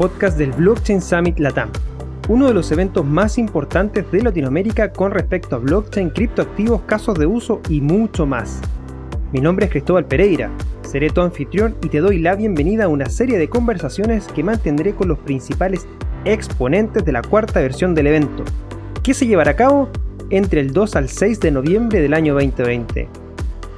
Podcast del Blockchain Summit Latam, uno de los eventos más importantes de Latinoamérica con respecto a blockchain, criptoactivos, casos de uso y mucho más. Mi nombre es Cristóbal Pereira, seré tu anfitrión y te doy la bienvenida a una serie de conversaciones que mantendré con los principales exponentes de la cuarta versión del evento, que se llevará a cabo entre el 2 al 6 de noviembre del año 2020.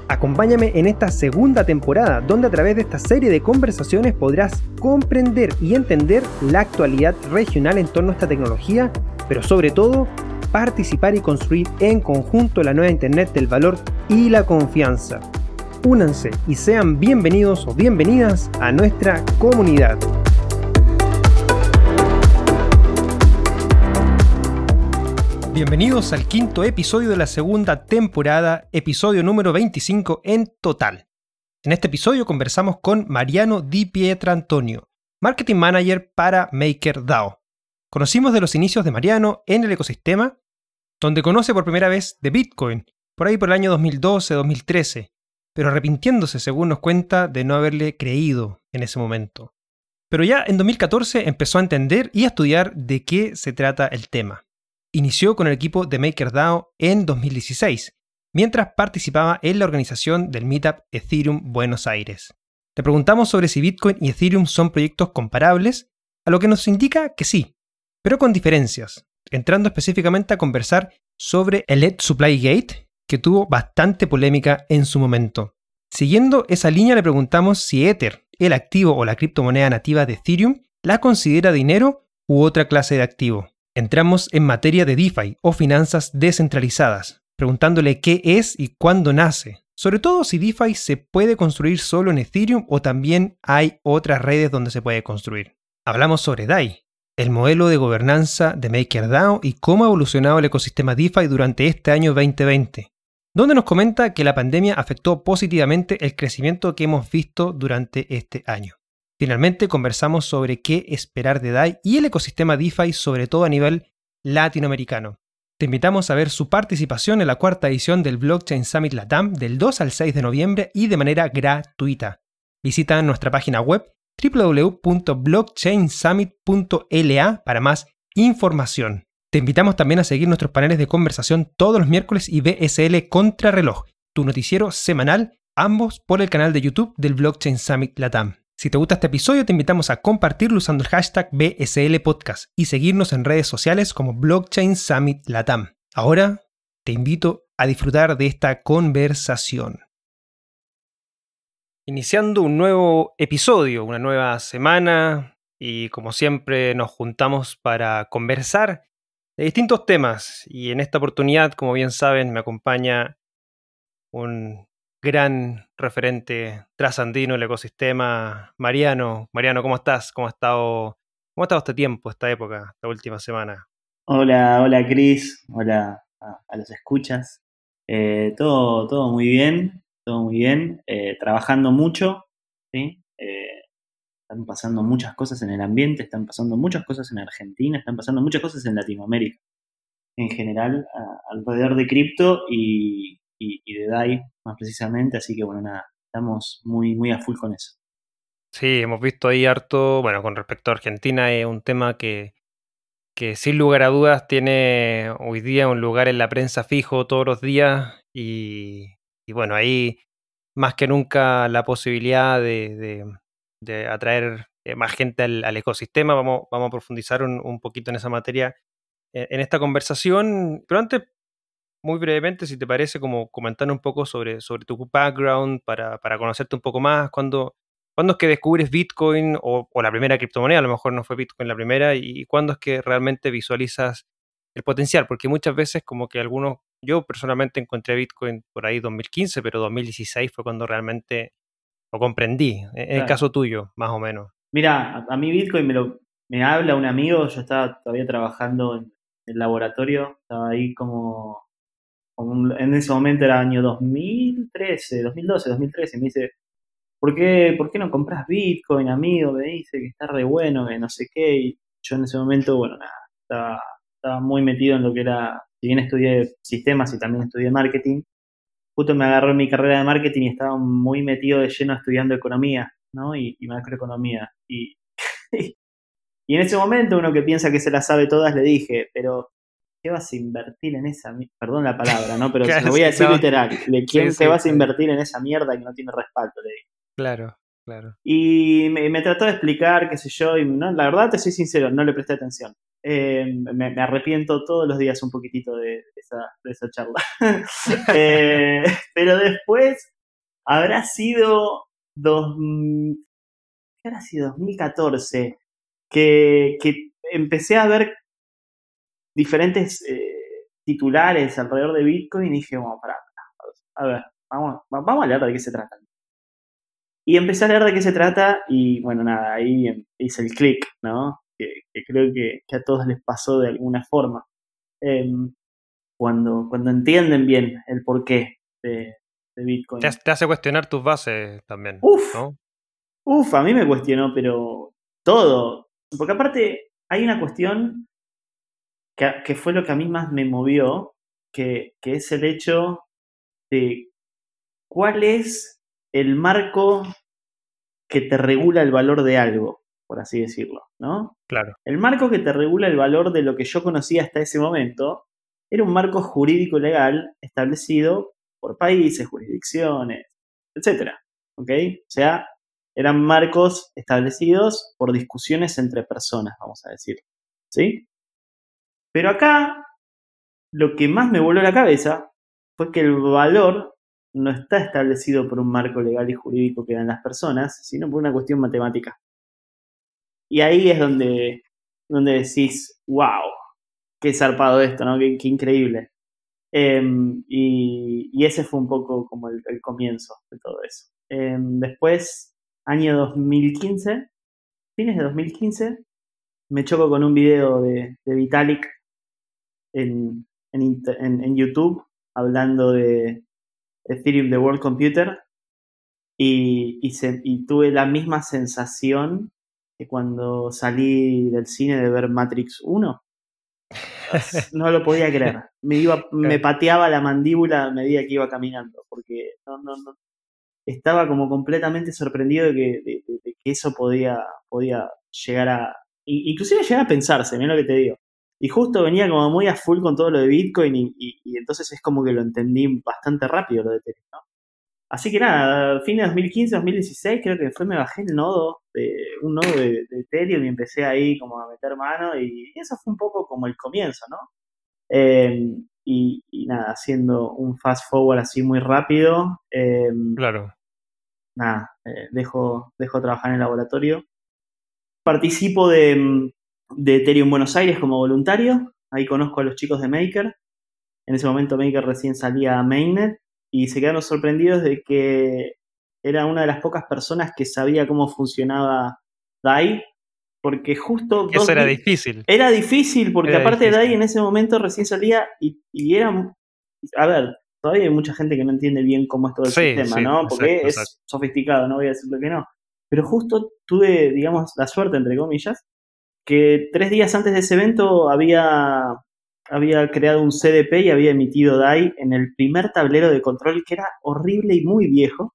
Acompáñame en esta segunda temporada, donde a través de esta serie de conversaciones podrás comprender y entender la actualidad regional en torno a esta tecnología, pero sobre todo participar y construir en conjunto la nueva Internet del valor y la confianza. Únanse y sean bienvenidos o bienvenidas a nuestra comunidad. Bienvenidos al quinto episodio de la segunda temporada, episodio número 25 en total. En este episodio conversamos con Mariano Di Pietrantonio, Marketing Manager para MakerDAO. Conocimos de los inicios de Mariano en el ecosistema, donde conoce por primera vez de Bitcoin, por ahí por el año 2012-2013, pero arrepintiéndose, según nos cuenta, de no haberle creído en ese momento. Pero ya en 2014 empezó a entender y a estudiar de qué se trata el tema inició con el equipo de MakerDAO en 2016, mientras participaba en la organización del Meetup Ethereum Buenos Aires. Le preguntamos sobre si Bitcoin y Ethereum son proyectos comparables, a lo que nos indica que sí, pero con diferencias, entrando específicamente a conversar sobre el Ed Supply Gate, que tuvo bastante polémica en su momento. Siguiendo esa línea le preguntamos si Ether, el activo o la criptomoneda nativa de Ethereum, la considera dinero u otra clase de activo. Entramos en materia de DeFi o finanzas descentralizadas, preguntándole qué es y cuándo nace, sobre todo si DeFi se puede construir solo en Ethereum o también hay otras redes donde se puede construir. Hablamos sobre DAI, el modelo de gobernanza de MakerDAO y cómo ha evolucionado el ecosistema DeFi durante este año 2020, donde nos comenta que la pandemia afectó positivamente el crecimiento que hemos visto durante este año. Finalmente conversamos sobre qué esperar de DAI y el ecosistema DeFi, sobre todo a nivel latinoamericano. Te invitamos a ver su participación en la cuarta edición del Blockchain Summit Latam del 2 al 6 de noviembre y de manera gratuita. Visita nuestra página web www.blockchainsummit.la para más información. Te invitamos también a seguir nuestros paneles de conversación todos los miércoles y BSL Contrarreloj, tu noticiero semanal, ambos por el canal de YouTube del Blockchain Summit Latam. Si te gusta este episodio, te invitamos a compartirlo usando el hashtag BSL Podcast y seguirnos en redes sociales como Blockchain Summit Latam. Ahora te invito a disfrutar de esta conversación. Iniciando un nuevo episodio, una nueva semana y como siempre nos juntamos para conversar de distintos temas y en esta oportunidad, como bien saben, me acompaña un gran referente trasandino el ecosistema. Mariano, Mariano, ¿cómo estás? ¿Cómo ha estado, cómo ha estado este tiempo, esta época, esta última semana? Hola, hola Cris, hola a, los escuchas. Eh, todo, todo muy bien, todo muy bien. Eh, trabajando mucho, ¿sí? Eh, están pasando muchas cosas en el ambiente, están pasando muchas cosas en Argentina, están pasando muchas cosas en Latinoamérica en general alrededor de cripto y, y, de DAI más precisamente, así que bueno, nada, estamos muy, muy a full con eso. Sí, hemos visto ahí harto, bueno, con respecto a Argentina es un tema que, que sin lugar a dudas tiene hoy día un lugar en la prensa fijo todos los días y, bueno, ahí más que nunca la posibilidad de, atraer eh, más gente al, ecosistema. Vamos, vamos a profundizar un, un, poquito en esa materia en, en, esta conversación. Pero antes muy brevemente, si te parece, como comentar un poco sobre, sobre tu background para, para conocerte un poco más, cuándo, es que descubres Bitcoin o, la primera criptomoneda, a lo mejor no fue Bitcoin la primera, y cuándo es que realmente visualizas el potencial, porque muchas veces como que algunos, yo personalmente encontré Bitcoin por ahí 2015, pero 2016 fue cuando realmente lo comprendí, en el caso tuyo, más o menos. Mira, a, mí Bitcoin me, lo, me habla un amigo, yo estaba todavía trabajando en el laboratorio, estaba ahí como en ese momento era año 2013, 2012, 2013, me dice, ¿por qué, ¿por qué no compras Bitcoin, amigo? Me dice que está re bueno, que no sé qué, y yo en ese momento, bueno, nada, estaba, estaba muy metido en lo que era, si bien estudié sistemas y también estudié marketing, justo me agarró mi carrera de marketing y estaba muy metido de lleno estudiando economía, ¿no? Y, macroeconomía. Y, Y en ese momento, uno que piensa que se las sabe todas, le dije, pero ¿qué vas a invertir en esa mierda? Perdón la palabra, ¿no? Pero se lo voy a decir literal. ¿De quién te vas a invertir en esa mierda que no tiene respaldo? Le dije. Claro, claro. Y me, trató de explicar, qué sé yo, y no, la verdad te soy sincero, no le presté atención. Eh, me, arrepiento todos los días un poquitito de, esa, charla. Eh, pero después habrá sido dos, ¿qué habrá sido? 2014, que, que empecé a ver diferentes eh, titulares alrededor de Bitcoin y dije, bueno, para, a ver, vamos, vamos a leer de qué se trata. Y empecé a leer de qué se trata y bueno, nada, ahí em, hice el clic, ¿no? Que, creo que, a todos les pasó de alguna forma. Em, cuando, cuando entienden bien el porqué de, de Bitcoin. Te, hace cuestionar tus bases también. Uf, uf, a mí me cuestionó, pero todo. Porque aparte hay una cuestión que, fue lo que a mí más me movió, que, que es el hecho de cuál es el marco que te regula el valor de algo, por así decirlo, ¿no? Claro. El marco que te regula el valor de lo que yo conocía hasta ese momento era un marco jurídico legal establecido por países, jurisdicciones, etcétera. ¿Ok? O sea, eran marcos establecidos por discusiones entre personas, vamos a decir. ¿Sí? Pero acá, lo que más me voló la cabeza fue que el valor no está establecido por un marco legal y jurídico que dan las personas, sino por una cuestión matemática. Y ahí es donde, donde decís, wow, qué zarpado esto, ¿no? Qué, increíble. Em, y, ese fue un poco como el, comienzo de todo eso. Em, después, año 2015, fines de 2015, me choco con un video de, de Vitalik en, en, YouTube hablando de Ethereum The World Computer y, y, tuve la misma sensación que cuando salí del cine de ver Matrix 1. No lo podía creer. Me, iba, me pateaba la mandíbula a medida que iba caminando, porque no, no, no. estaba como completamente sorprendido de que, de, que eso podía, podía llegar a... Inclusive llegar a pensarse, mira lo que te digo. Y justo venía como muy a full con todo lo de Bitcoin y, entonces es como que lo entendí bastante rápido lo de Ethereum, ¿no? Así que nada, fin de 2015, 2016 creo que fue, me bajé el nodo, de, un nodo de, Ethereum y empecé ahí como a meter mano y eso fue un poco como el comienzo, ¿no? Em, y, nada, haciendo un fast forward así muy rápido. Em, claro. Nada, eh, dejo, dejo trabajar en el laboratorio. Participo de, de Ethereum Buenos Aires como voluntario. Ahí conozco a los chicos de Maker. En ese momento Maker recién salía a Mainnet y se quedaron sorprendidos de que era una de las pocas personas que sabía cómo funcionaba DAI, porque justo... Eso era difícil. Era difícil, porque aparte de DAI en ese momento recién salía y, era... A ver, todavía hay mucha gente que no entiende bien cómo es todo el sistema, ¿no? Porque es sofisticado, no voy a decirlo que no. Pero justo tuve, digamos, la suerte, entre comillas, que tres días antes de ese evento había, había creado un CDP y había emitido DAI en el primer tablero de control que era horrible y muy viejo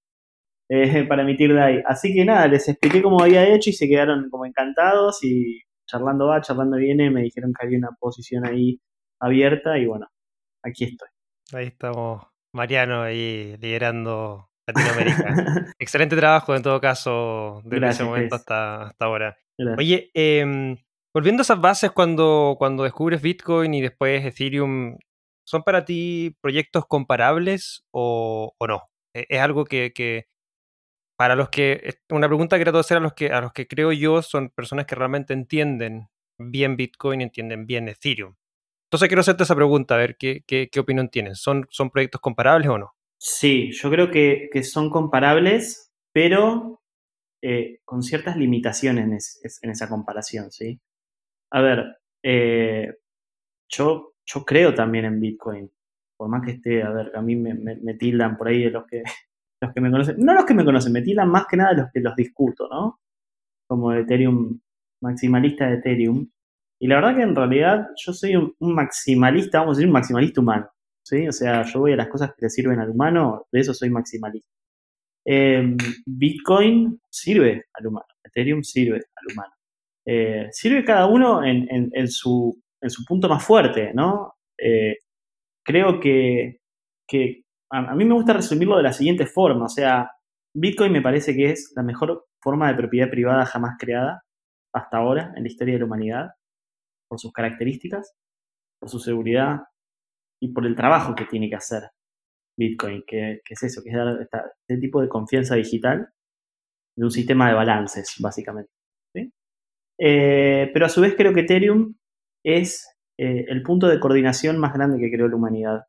eh, para emitir DAI. Así que nada, les expliqué cómo había hecho y se quedaron como encantados y charlando va, charlando viene, me dijeron que había una posición ahí abierta y bueno, aquí estoy. Ahí estamos, Mariano ahí liderando Latinoamérica. Excelente trabajo en todo caso desde ese momento hasta, hasta ahora. Oye, em, volviendo a esas bases cuando, cuando descubres Bitcoin y después Ethereum, ¿son para ti proyectos comparables o, no? E, ¿Es algo que, para los que, una pregunta que trato de hacer a los que, a los que creo yo son personas que realmente entienden bien Bitcoin y entienden bien Ethereum. Entonces quiero hacerte esa pregunta, a ver qué, qué, qué opinión tienes. ¿Son, ¿Son proyectos comparables o no? Sí, yo creo que, que son comparables, pero eh, con ciertas limitaciones en, esa comparación, ¿sí? A ver, eh, yo, yo creo también en Bitcoin, por más que esté, a ver, a mí me, tildan por ahí de los que, los que me conocen, no los que me conocen, me tildan más que nada los que los discuto, ¿no? Como Ethereum, maximalista de Ethereum. Y la verdad que en realidad yo soy un, maximalista, vamos a decir, un maximalista humano. ¿sí? O sea, yo voy a las cosas que le sirven al humano, de eso soy maximalista. Em, Bitcoin sirve al humano, Ethereum sirve al humano. Eh, sirve cada uno en, su, en, su, punto más fuerte, ¿no? Eh, creo que, a, mí me gusta resumirlo de la siguiente forma, o sea, Bitcoin me parece que es la mejor forma de propiedad privada jamás creada hasta ahora en la historia de la humanidad, por sus características, por su seguridad y por el trabajo que tiene que hacer Bitcoin, que, es eso, que es dar este tipo de confianza digital de un sistema de balances, básicamente. Eh, pero a su vez creo que Ethereum es eh, el punto de coordinación más grande que creó la humanidad.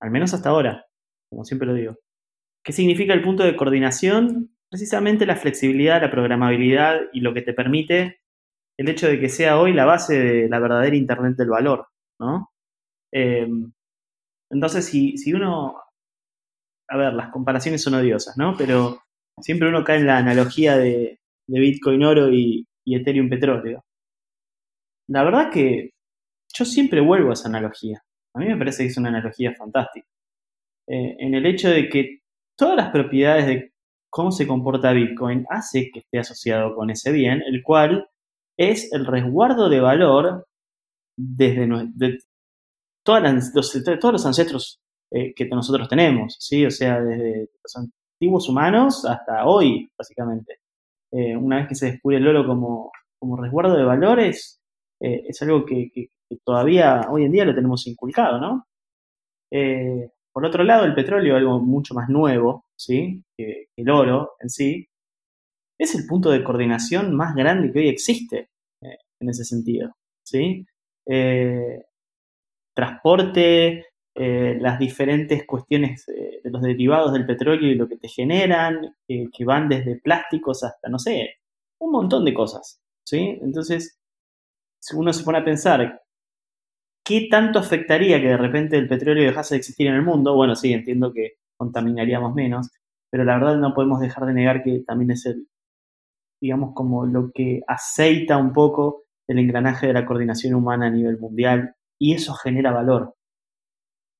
Al menos hasta ahora, como siempre lo digo. ¿Qué significa el punto de coordinación? Precisamente la flexibilidad, la programabilidad y lo que te permite el hecho de que sea hoy la base de la verdadera Internet del valor, ¿no? Em, entonces, si, uno, a ver, las comparaciones son odiosas, ¿no? Pero siempre uno cae en la analogía de, Bitcoin oro y, Ethereum petróleo. La verdad que yo siempre vuelvo a esa analogía. A mí me parece que es una analogía fantástica. Eh, en el hecho de que todas las propiedades de cómo se comporta Bitcoin hace que esté asociado con ese bien, el cual es el resguardo de valor desde de todos los ancestros eh, que nosotros tenemos, ¿sí? O sea, desde los antiguos humanos hasta hoy, básicamente. Eh, una vez que se descubre el oro como, resguardo de valores, eh, es algo que, todavía hoy en día lo tenemos inculcado, ¿no? por otro lado, el petróleo, algo mucho más nuevo, ¿sí? Que, el oro en sí, es el punto de coordinación más grande que hoy existe en ese sentido, ¿sí? Transporte, eh, las diferentes cuestiones eh, de los derivados del petróleo y lo que te generan, eh, que van desde plásticos hasta, no sé, un montón de cosas. ¿sí? Entonces, si uno se pone a pensar, ¿qué tanto afectaría que de repente el petróleo dejase de existir en el mundo? Bueno, sí, entiendo que contaminaríamos menos, pero la verdad no podemos dejar de negar que también es el, digamos, como lo que aceita un poco el engranaje de la coordinación humana a nivel mundial y eso genera valor.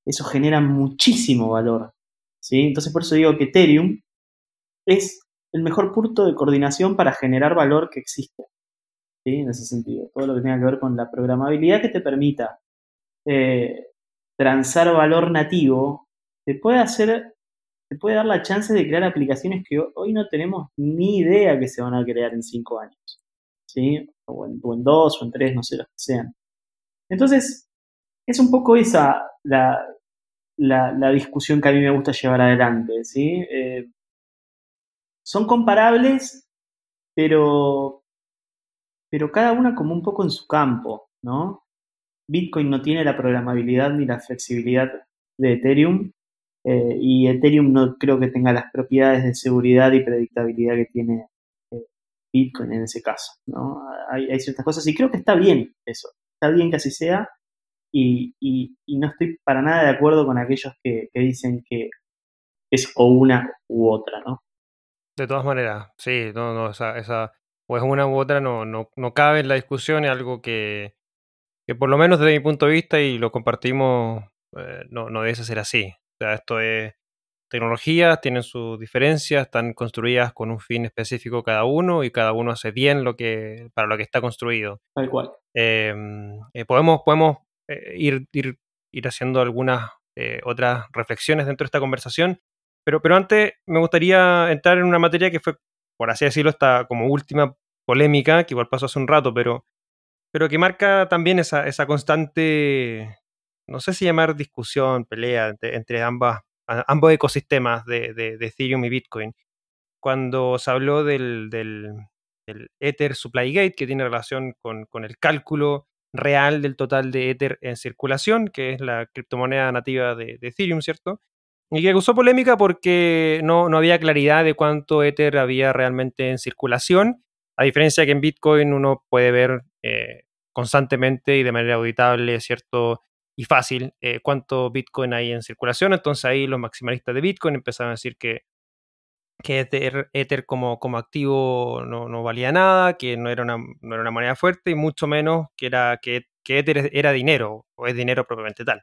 Eso genera muchísimo valor. ¿sí? Entonces por eso digo que Ethereum es el mejor punto de coordinación para generar valor que existe. ¿sí? En ese sentido. Todo lo que tenga que ver con la programabilidad que te permita eh, transar valor nativo, te puede hacer, te puede dar la chance de crear aplicaciones que hoy no tenemos ni idea que se van a crear en cinco años. ¿sí? O en, o dos o en tres, no sé los que sean. Entonces, es un poco esa la, discusión que a mí me gusta llevar adelante, ¿sí? Eh, son comparables, pero, pero cada una como un poco en su campo, ¿no? Bitcoin no tiene la programabilidad ni la flexibilidad de Ethereum, eh, y Ethereum no creo que tenga las propiedades de seguridad y predictabilidad que tiene eh, Bitcoin en ese caso, ¿no? Hay ciertas cosas y creo que está bien eso, está bien que así sea, y, no estoy para nada de acuerdo con aquellos que, dicen que es o una u otra, ¿no? De todas maneras, sí, no, no, esa, esa o es una u otra no, no, no cabe en la discusión, es algo que, que por lo menos desde mi punto de vista y lo compartimos, eh, no, no debe ser así. O sea, esto es tecnologías, tienen sus diferencias, están construidas con un fin específico cada uno y cada uno hace bien lo que, para lo que está construido. Tal cual. Em, eh, podemos, podemos eh, ir, haciendo algunas eh, otras reflexiones dentro de esta conversación. Pero, antes me gustaría entrar en una materia que fue, por así decirlo, esta como última polémica, que igual pasó hace un rato, pero, pero que marca también esa, constante, no sé si llamar discusión, pelea entre, ambas, ambos ecosistemas de, de, Ethereum y Bitcoin. Cuando se habló del, del, Ether Supply Gate, que tiene relación con el cálculo real del total de Ether en circulación, que es la criptomoneda nativa de, Ethereum, ¿cierto? Y que causó polémica porque no, no, había claridad de cuánto Ether había realmente en circulación, a diferencia que en Bitcoin uno puede ver eh, constantemente y de manera auditable, ¿cierto? Y fácil eh, cuánto Bitcoin hay en circulación. Entonces ahí los maximalistas de Bitcoin empezaron a decir que que Ether, como, como activo no, valía nada, que no era, una, no era una moneda fuerte y mucho menos que, era, que, Ether era dinero o es dinero propiamente tal.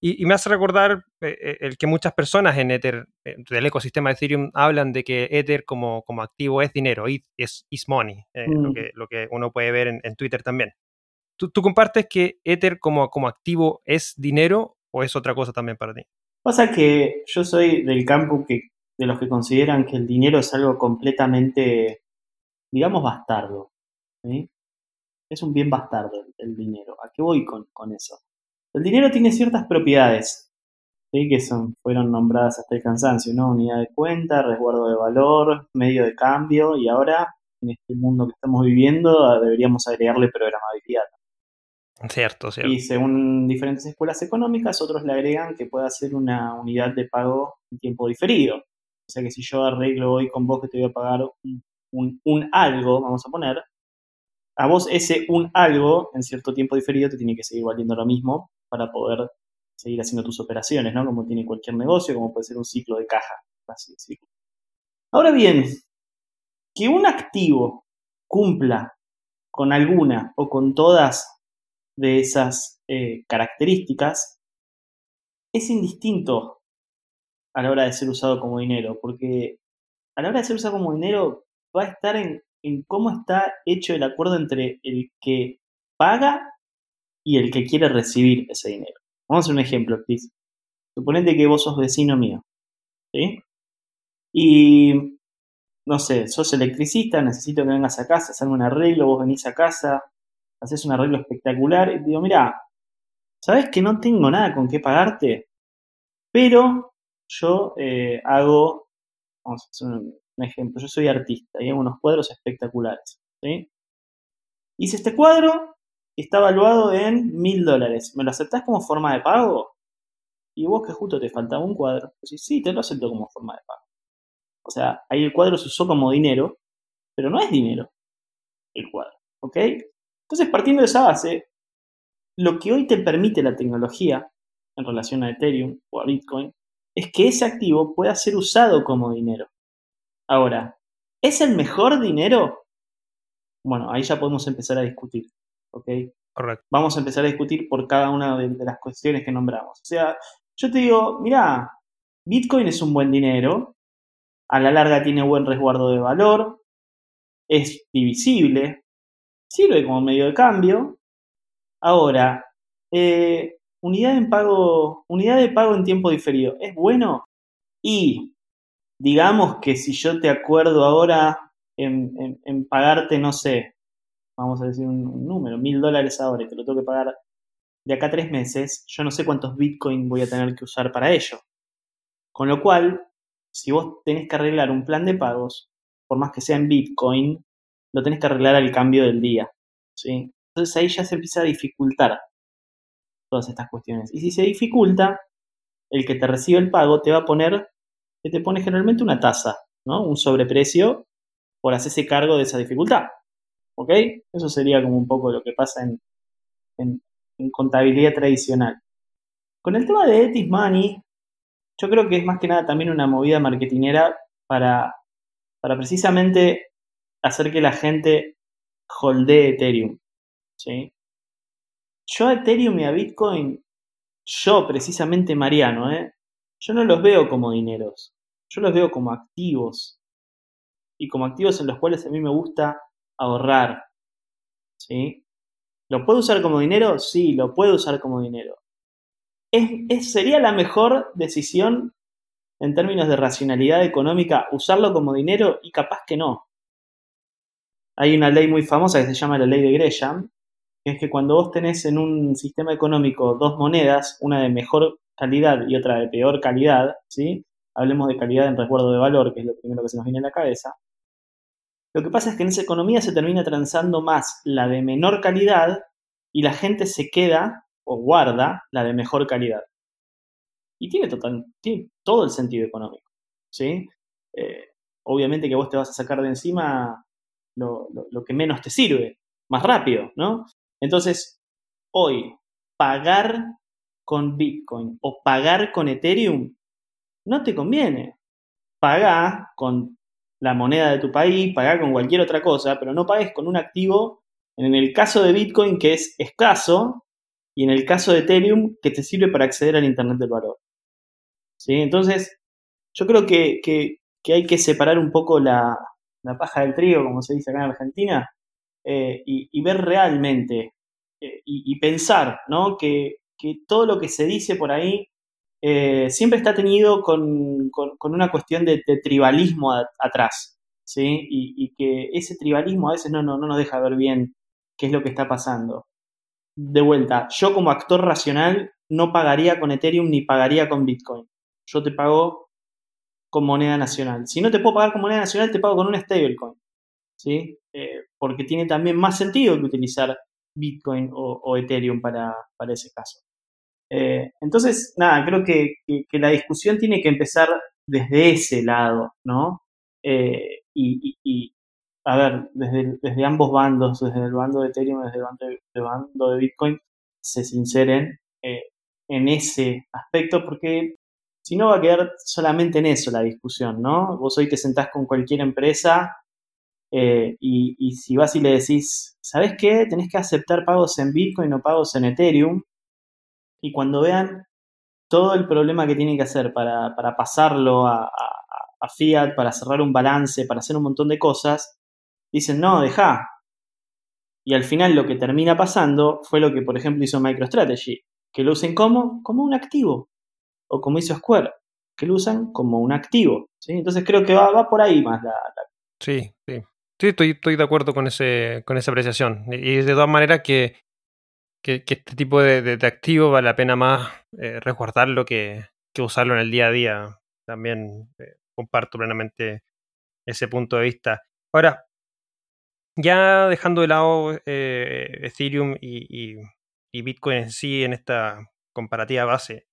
Y, me hace recordar eh, eh, el que muchas personas en Ether, del ecosistema de Ethereum, hablan de que Ether como, como activo es dinero, es is money, lo, mm. que, lo, que, uno puede ver en, Twitter también. ¿Tú, compartes que Ether como, como activo es dinero o es otra cosa también para ti? Pasa que yo soy del campo que, de los que consideran que el dinero es algo completamente, digamos, bastardo. Es un bien bastardo el, dinero. ¿A qué voy con, con eso? El dinero tiene ciertas propiedades, que son, fueron nombradas hasta el cansancio, ¿no? Unidad de cuenta, resguardo de valor, medio de cambio, y ahora, en este mundo que estamos viviendo, deberíamos agregarle programabilidad. Cierto, cierto. Y según diferentes escuelas económicas, otros le agregan que pueda ser una unidad de pago en tiempo diferido. O sea que si yo arreglo hoy con vos que te voy a pagar un, algo, vamos a poner, a vos ese un algo en cierto tiempo diferido te tiene que seguir valiendo lo mismo para poder seguir haciendo tus operaciones, ¿no? Como tiene cualquier negocio, como puede ser un ciclo de caja, así. Ahora bien, que un activo cumpla con alguna o con todas de esas eh, características es indistinto a la hora de ser usado como dinero, porque a la hora de ser usado como dinero va a estar en, en cómo está hecho el acuerdo entre el que paga y el que quiere recibir ese dinero. Vamos a hacer un ejemplo, please. Suponete que vos sos vecino mío, ¿sí? Y, no sé, sos electricista, necesito que vengas a casa, hacerme un arreglo, vos venís a casa, haces un arreglo espectacular y te digo, mira, ¿sabes que no tengo nada con qué pagarte? Pero yo eh, hago, vamos a hacer un, ejemplo, yo soy artista y hago unos cuadros espectaculares, ¿sí? Hice este cuadro está evaluado en mil dólares. ¿Me lo aceptás como forma de pago? Y vos que justo te faltaba un cuadro. Pues sí, te lo acepto como forma de pago. O sea, ahí el cuadro se usó como dinero, pero no es dinero el cuadro. ¿Ok? Entonces, partiendo de esa base, lo que hoy te permite la tecnología en relación a Ethereum o a Bitcoin es que ese activo pueda ser usado como dinero. Ahora, ¿es el mejor dinero? Bueno, ahí ya podemos empezar a discutir. ¿ok? Correcto. Vamos a empezar a discutir por cada una de, las cuestiones que nombramos. O sea, yo te digo, mira, Bitcoin es un buen dinero, a la larga tiene buen resguardo de valor, es divisible, sirve como medio de cambio. Ahora, eh, unidad, en pago, unidad de pago en tiempo diferido, ¿es bueno? Y digamos que si yo te acuerdo ahora en pagarte, no sé, vamos a decir un, número, mil dólares ahora y te lo tengo que pagar de acá a tres meses, yo no sé cuántos bitcoin voy a tener que usar para ello. Con lo cual, si vos tenés que arreglar un plan de pagos, por más que sea en bitcoin, lo tenés que arreglar al cambio del día. ¿sí? Entonces ahí ya se empieza a dificultar todas estas cuestiones. Y si se dificulta, el que te recibe el pago te va a poner, que te pone generalmente una tasa, ¿no? Un sobreprecio por hacerse cargo de esa dificultad. ¿Ok? Eso sería como un poco lo que pasa en, contabilidad tradicional. Con el tema de Etis Money, yo creo que es más que nada también una movida marketingera para, para precisamente hacer que la gente holdee Ethereum. ¿sí? Yo a Ethereum y a Bitcoin, yo precisamente Mariano, ¿eh? yo no los veo como dineros, yo los veo como activos. Y como activos en los cuales a mí me gusta ahorrar. ¿Sí? ¿Lo puedo usar como dinero? Sí, lo puedo usar como dinero. ¿Es, sería la mejor decisión en términos de racionalidad económica usarlo como dinero? Y capaz que no. Hay una ley muy famosa que se llama la ley de Gresham, es que cuando vos tenés en un sistema económico dos monedas, una de mejor calidad y otra de peor calidad, ¿sí? hablemos de calidad en resguardo de valor, que es lo primero que se nos viene a la cabeza, lo que pasa es que en esa economía se termina transando más la de menor calidad y la gente se queda o guarda la de mejor calidad. Y tiene, total, todo el sentido económico. ¿sí? Eh, obviamente que vos te vas a sacar de encima lo que menos te sirve, más rápido, ¿no? Entonces, hoy, pagar con Bitcoin o pagar con Ethereum no te conviene. Paga con la moneda de tu país, pagar con cualquier otra cosa, pero no pagues con un activo, en el caso de Bitcoin, que es escaso y en el caso de Ethereum, que te sirve para acceder al Internet del valor. ¿Sí? Entonces, yo creo que, hay que separar un poco la, paja del trigo, como se dice acá en Argentina, eh, y, ver realmente eh, y, pensar ¿no? que, todo lo que se dice por ahí eh, siempre está tenido con, una cuestión de, tribalismo atrás. ¿sí? Y, que ese tribalismo a veces no, no, no nos deja ver bien qué es lo que está pasando. De vuelta, yo como actor racional no pagaría con Ethereum ni pagaría con Bitcoin. Yo te pago con moneda nacional. Si no te puedo pagar con moneda nacional, te pago con una stablecoin. ¿Sí? Eh, porque tiene también más sentido que utilizar Bitcoin o, Ethereum para, ese caso. Eh, entonces, nada, creo que, la discusión tiene que empezar desde ese lado, ¿no? Eh, y, a ver, desde, desde, ambos bandos, desde el bando de Ethereum, desde el bando de, Bitcoin, se sinceren en ese aspecto, porque si no va a quedar solamente en eso la discusión, ¿no? Vos hoy te sentás con cualquier empresa eh, y, si vas y le decís, ¿sabes qué? Tenés que aceptar pagos en Bitcoin o pagos en Ethereum. Y cuando vean todo el problema que tienen que hacer para, pasarlo a, Fiat, para cerrar un balance, para hacer un montón de cosas, dicen, no, deja. Y al final lo que termina pasando fue lo que, por ejemplo, hizo MicroStrategy, que lo usen como, como un activo o como hizo Square, que lo usan como un activo. Entonces creo que va, va por ahí más la, Sí, sí. Sí, estoy, estoy de acuerdo con, ese, con esa apreciación. Y de todas maneras que, que, este tipo de, de, activo vale la pena más eh, resguardarlo que, que, usarlo en el día a día. También eh, comparto plenamente ese punto de vista. Ahora, ya dejando de lado eh, Ethereum y, y, y, Bitcoin en sí en esta comparativa base,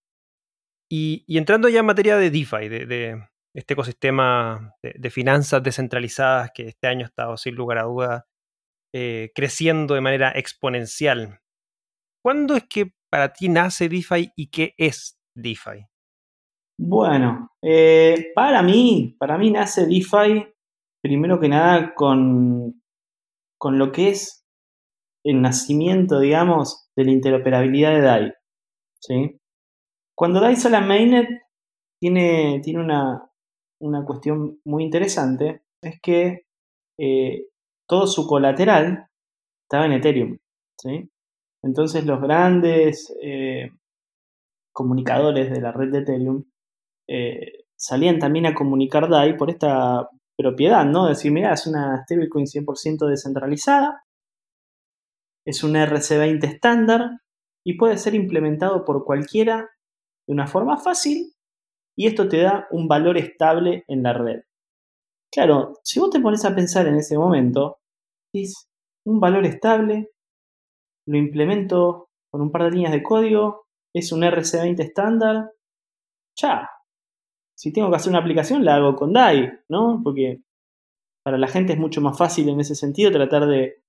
y, entrando ya en materia de DeFi, de, este ecosistema de, finanzas descentralizadas que este año ha estado sin lugar a duda eh, creciendo de manera exponencial. ¿Cuándo es que para ti nace DeFi y qué es DeFi? Bueno, eh, para mí, para mí nace DeFi primero que nada con, con lo que es el nacimiento, digamos, de la interoperabilidad de DAI. ¿sí? Cuando DAI a la mainnet, tiene, tiene una, cuestión muy interesante, es que eh, todo su colateral estaba en Ethereum. ¿sí? Entonces los grandes eh, comunicadores de la red de Ethereum eh, salían también a comunicar DAI por esta propiedad, ¿no? Decir, mira, es una stablecoin 100% descentralizada, es un RC20 estándar y puede ser implementado por cualquiera de una forma fácil y esto te da un valor estable en la red. Claro, si vos te pones a pensar en ese momento, es un valor estable, lo implemento con un par de líneas de código, es un RC20 estándar, ya. Si tengo que hacer una aplicación, la hago con DAI, ¿no? Porque para la gente es mucho más fácil en ese sentido tratar de,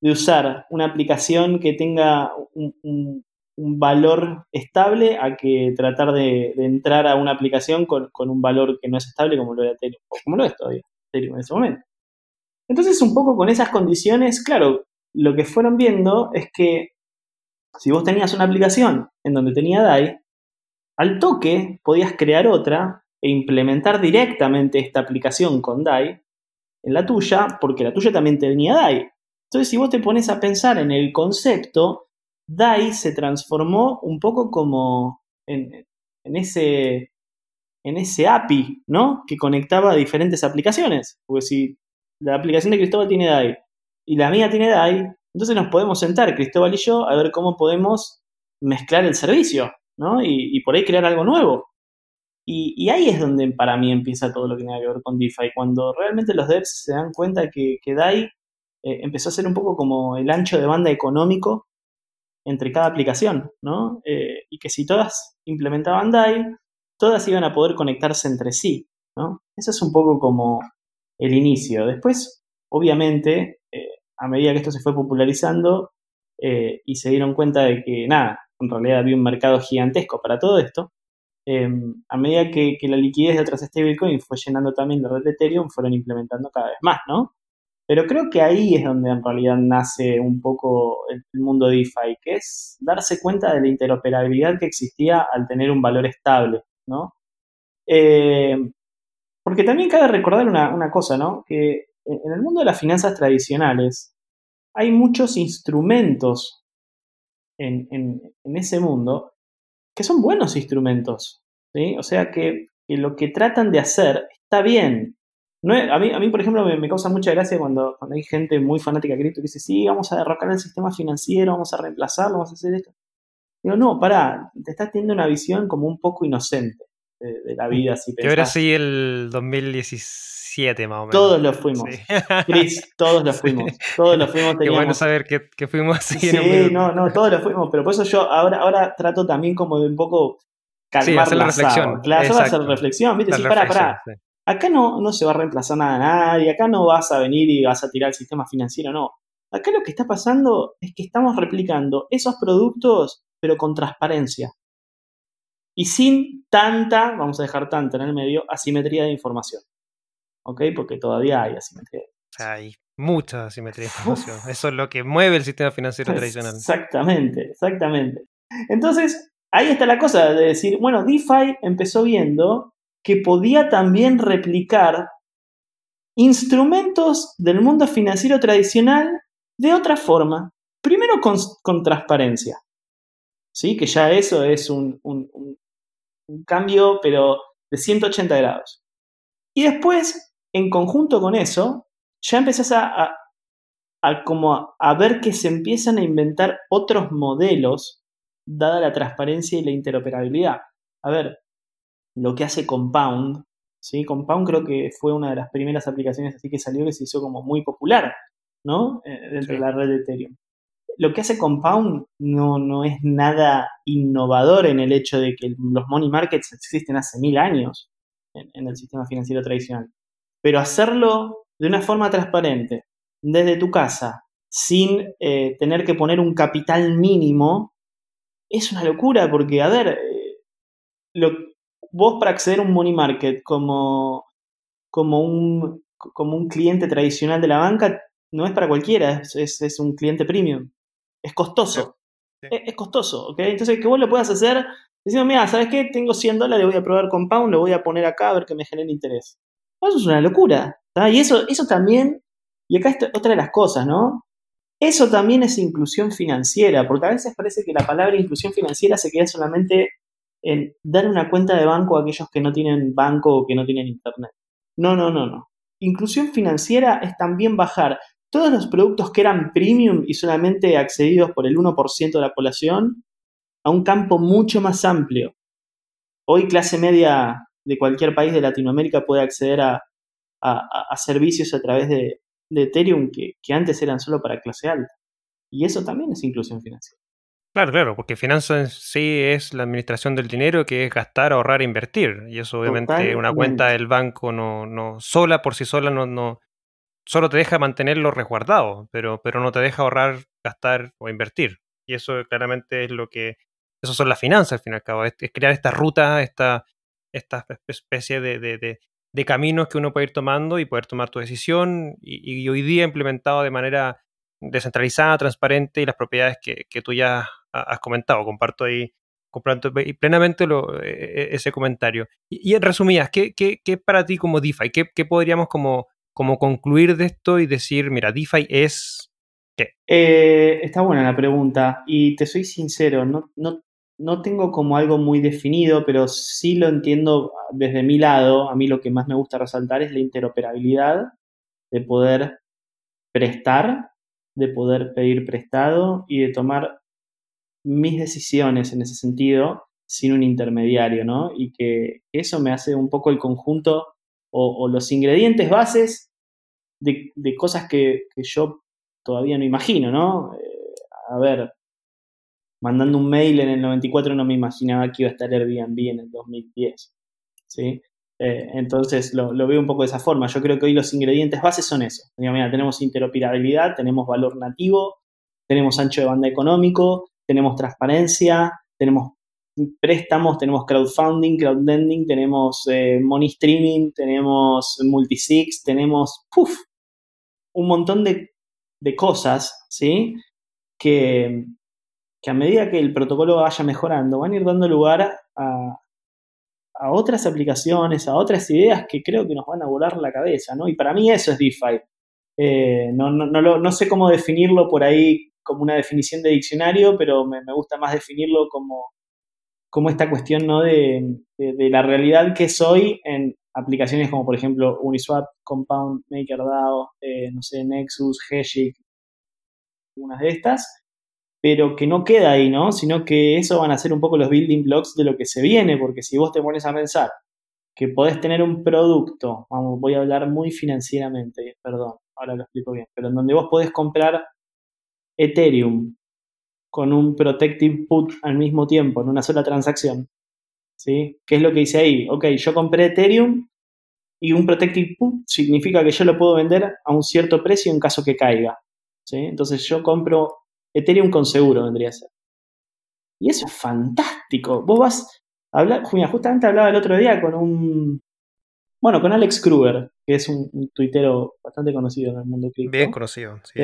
usar una aplicación que tenga un valor estable a que tratar de, entrar a una aplicación con, un valor que no es estable como lo era Ethereum, o lo es todavía en ese momento. Entonces, un poco con esas condiciones, claro, lo que fueron viendo es que si vos tenías una aplicación en donde tenía DAI, al toque podías crear otra e implementar directamente esta aplicación con DAI en la tuya, porque la tuya también tenía DAI. Entonces, si vos te pones a pensar en el concepto, DAI se transformó un poco como en, ese, en ese API, ¿no? Que conectaba diferentes aplicaciones. Porque si la aplicación de Cristóbal tiene DAI y la mía tiene DAI, entonces nos podemos sentar, Cristóbal y yo, a ver cómo podemos mezclar el servicio, ¿no? Y, por ahí crear algo nuevo. Y, ahí es donde para mí empieza todo lo que tiene que ver con DeFi, cuando realmente los devs se dan cuenta que, que DAI eh, empezó a ser un poco como el ancho de banda económico entre cada aplicación, ¿no? Eh, y que si todas implementaban DAI, todas iban a poder conectarse entre sí, ¿no? Eso es un poco como el inicio. Después, obviamente, eh, a medida que esto se fue popularizando eh, y se dieron cuenta de que, nada, en realidad había un mercado gigantesco para todo esto, em, a medida que, la liquidez de otras stablecoins fue llenando también la red de Ethereum, fueron implementando cada vez más, ¿no? Pero creo que ahí es donde en realidad nace un poco el, mundo DeFi, que es darse cuenta de la interoperabilidad que existía al tener un valor estable, ¿no? Eh, porque también cabe recordar una, cosa, ¿no? Que en el mundo de las finanzas tradicionales hay muchos instrumentos en, ese mundo que son buenos instrumentos, ¿sí? O sea que, lo que tratan de hacer está bien. No a, mí, a mí, por ejemplo, me, causa mucha gracia cuando, cuando, hay gente muy fanática de cripto que dice, sí, vamos a derrocar el sistema financiero, vamos a reemplazarlo, vamos a hacer esto. Digo, no, pará, te estás teniendo una visión como un poco inocente de, la vida. Si que ahora sí el 2017 más o menos. Todos lo fuimos. Chris, todos lo fuimos. Todos lo fuimos. Qué bueno saber que, fuimos así. Sí, no, no, todos lo fuimos. Pero por eso yo ahora, ahora trato también como de un poco calmar hacer la reflexión. Claro, hacer reflexión. ¿viste? sí, para, para. Acá no, no se va a reemplazar nada a nadie. Acá no vas a venir y vas a tirar el sistema financiero. No. Acá lo que está pasando es que estamos replicando esos productos, pero con transparencia y sin tanta, vamos a dejar tanta en el medio, asimetría de información. ¿Ok? Porque todavía hay asimetría. Hay mucha asimetría de información. Eso es lo que mueve el sistema financiero tradicional. Exactamente, exactamente. Entonces, ahí está la cosa de decir, bueno, DeFi empezó viendo que podía también replicar instrumentos del mundo financiero tradicional de otra forma. Primero con, transparencia. ¿Sí? Que ya eso es un, cambio, pero de 180 grados. Y después, en conjunto con eso, ya empezás a, como a, ver que se empiezan a inventar otros modelos dada la transparencia y la interoperabilidad. A ver, lo que hace Compound, ¿sí? Compound creo que fue una de las primeras aplicaciones así que salió que se hizo como muy popular, ¿no? Eh, dentro de la red de Ethereum lo que hace Compound no, no es nada innovador en el hecho de que los money markets existen hace mil años en, el sistema financiero tradicional. Pero hacerlo de una forma transparente, desde tu casa, sin eh, tener que poner un capital mínimo, es una locura, porque, a ver, eh, lo, vos para acceder a un money market como, como, un, como un cliente tradicional de la banca, no es para cualquiera, es, es un cliente premium es costoso. Es, costoso, ¿ok? Entonces, que vos lo puedas hacer diciendo, mira, ¿sabes qué? Tengo 100 dólares, voy a probar Compound, lo voy a poner acá a ver que me genere interés. Eso es una locura. Y eso, eso también, y acá está otra de las cosas, ¿no? Eso también es inclusión financiera, porque a veces parece que la palabra inclusión financiera se queda solamente en dar una cuenta de banco a aquellos que no tienen banco o que no tienen internet. No, no, no, no. Inclusión financiera es también bajar todos los productos que eran premium y solamente accedidos por el 1% de la población a un campo mucho más amplio. Hoy clase media de cualquier país de Latinoamérica puede acceder a, servicios a través de, Ethereum que, antes eran solo para clase alta. Y eso también es inclusión financiera. Claro, claro, porque finanzas en sí es la administración del dinero, que es gastar, ahorrar e invertir. Y eso obviamente una cuenta del banco no, no sola por sí sola no, no, solo te deja mantenerlo resguardado, pero, pero no te deja ahorrar, gastar o invertir. Y eso claramente es lo que, eso son las finanzas al fin y al cabo, es, crear esta ruta, esta, esta especie de, de, de, caminos que uno puede ir tomando y poder tomar tu decisión y, hoy día implementado de manera descentralizada, transparente y las propiedades que, que tú ya has comentado. Comparto ahí comparto plenamente e, e, ese comentario. Y, en resumidas, ¿qué, qué, qué para ti como DeFi? ¿Qué, qué podríamos como como concluir de esto y decir, mira, DeFi es qué? Eh, está buena la pregunta y te soy sincero, no, no, no tengo como algo muy definido, pero sí lo entiendo desde mi lado. A mí lo que más me gusta resaltar es la interoperabilidad de poder prestar, de poder pedir prestado y de tomar mis decisiones en ese sentido sin un intermediario, ¿no? Y que eso me hace un poco el conjunto o, los ingredientes bases de, cosas que, yo todavía no imagino, ¿no? Eh, a ver, mandando un mail en el 94 no me imaginaba que iba a estar Airbnb en el 2010, ¿sí? Eh, entonces lo, veo un poco de esa forma. Yo creo que hoy los ingredientes bases son eso. Mira, tenemos interoperabilidad, tenemos valor nativo, tenemos ancho de banda económico, tenemos transparencia, tenemos préstamos, tenemos crowdfunding, crowdlending, tenemos eh, money streaming, tenemos multisix, tenemos un montón de, cosas, ¿sí? Que, que, a medida que el protocolo vaya mejorando, van a ir dando lugar a, a otras aplicaciones, a otras ideas que creo que nos van a volar la cabeza, ¿no? Y para mí eso es DeFi. Eh, no, no, no, sé cómo definirlo por ahí como una definición de diccionario, pero me, gusta más definirlo como, como esta cuestión ¿no? de, la realidad que soy en aplicaciones como por ejemplo Uniswap, Compound, MakerDAO, eh, no sé, Nexus, Hashik, algunas de estas, pero que no queda ahí, ¿no? Sino que eso van a ser un poco los building blocks de lo que se viene, porque si vos te pones a pensar que podés tener un producto, vamos, voy a hablar muy financieramente, perdón, ahora lo explico bien, pero en donde vos podés comprar Ethereum con un protective put al mismo tiempo, en una sola transacción, ¿sí? ¿Qué es lo que dice ahí? Ok, yo compré Ethereum y un protective put significa que yo lo puedo vender a un cierto precio en caso que caiga, ¿sí? Entonces yo compro Ethereum con seguro, vendría a ser. Y eso es fantástico. Vos vas justamente hablaba el otro día con un, bueno, con Alex Kruger, que es un, tuitero bastante conocido en el mundo cripto. Bien conocido, sí,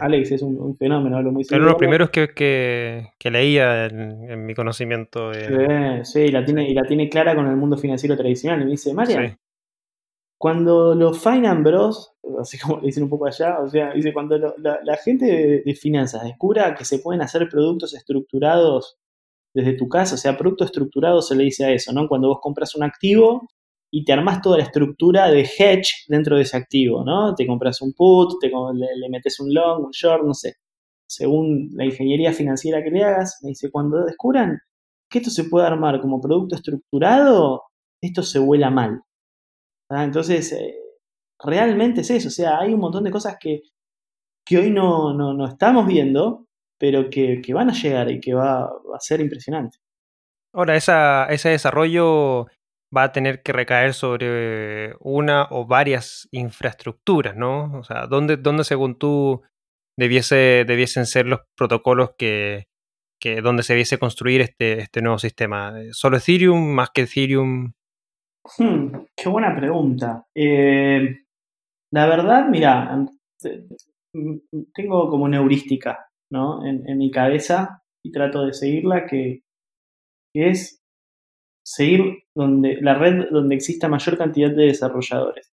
Alex es un, fenómeno, hablo muy Era uno de los primeros que, que, leía en, mi conocimiento. De... Sí, y la, tiene, y la tiene clara con el mundo financiero tradicional. Y me dice, María, cuando los Finance Bros, así como le dicen un poco allá, o sea, dice, cuando la, gente de, de, finanzas descubra que se pueden hacer productos estructurados desde tu casa, o sea, producto estructurado se le dice a eso, ¿no? Cuando vos compras un activo y te armas toda la estructura de hedge dentro de ese activo, ¿no? Te compras un put, te, le, metes un long, un short, no sé. Según la ingeniería financiera que le hagas, me dice, cuando descubran que esto se puede armar como producto estructurado, esto se vuela mal. ¿Ah? Entonces, eh, realmente es eso, o sea, hay un montón de cosas que, que hoy no, no, estamos viendo, pero que, van a llegar y que va, a ser impresionante. Ahora, esa, ese desarrollo va a tener que recaer sobre una o varias infraestructuras, ¿no? O sea, ¿dónde, dónde según tú debiese, debiesen ser los protocolos que, donde se debiese construir este, este nuevo sistema? ¿Solo Ethereum, más que Ethereum? Hmm, qué buena pregunta. Eh, la verdad, mira, tengo como una heurística, ¿no? En, mi cabeza y trato de seguirla, que es seguir donde, la red donde exista mayor cantidad de desarrolladores.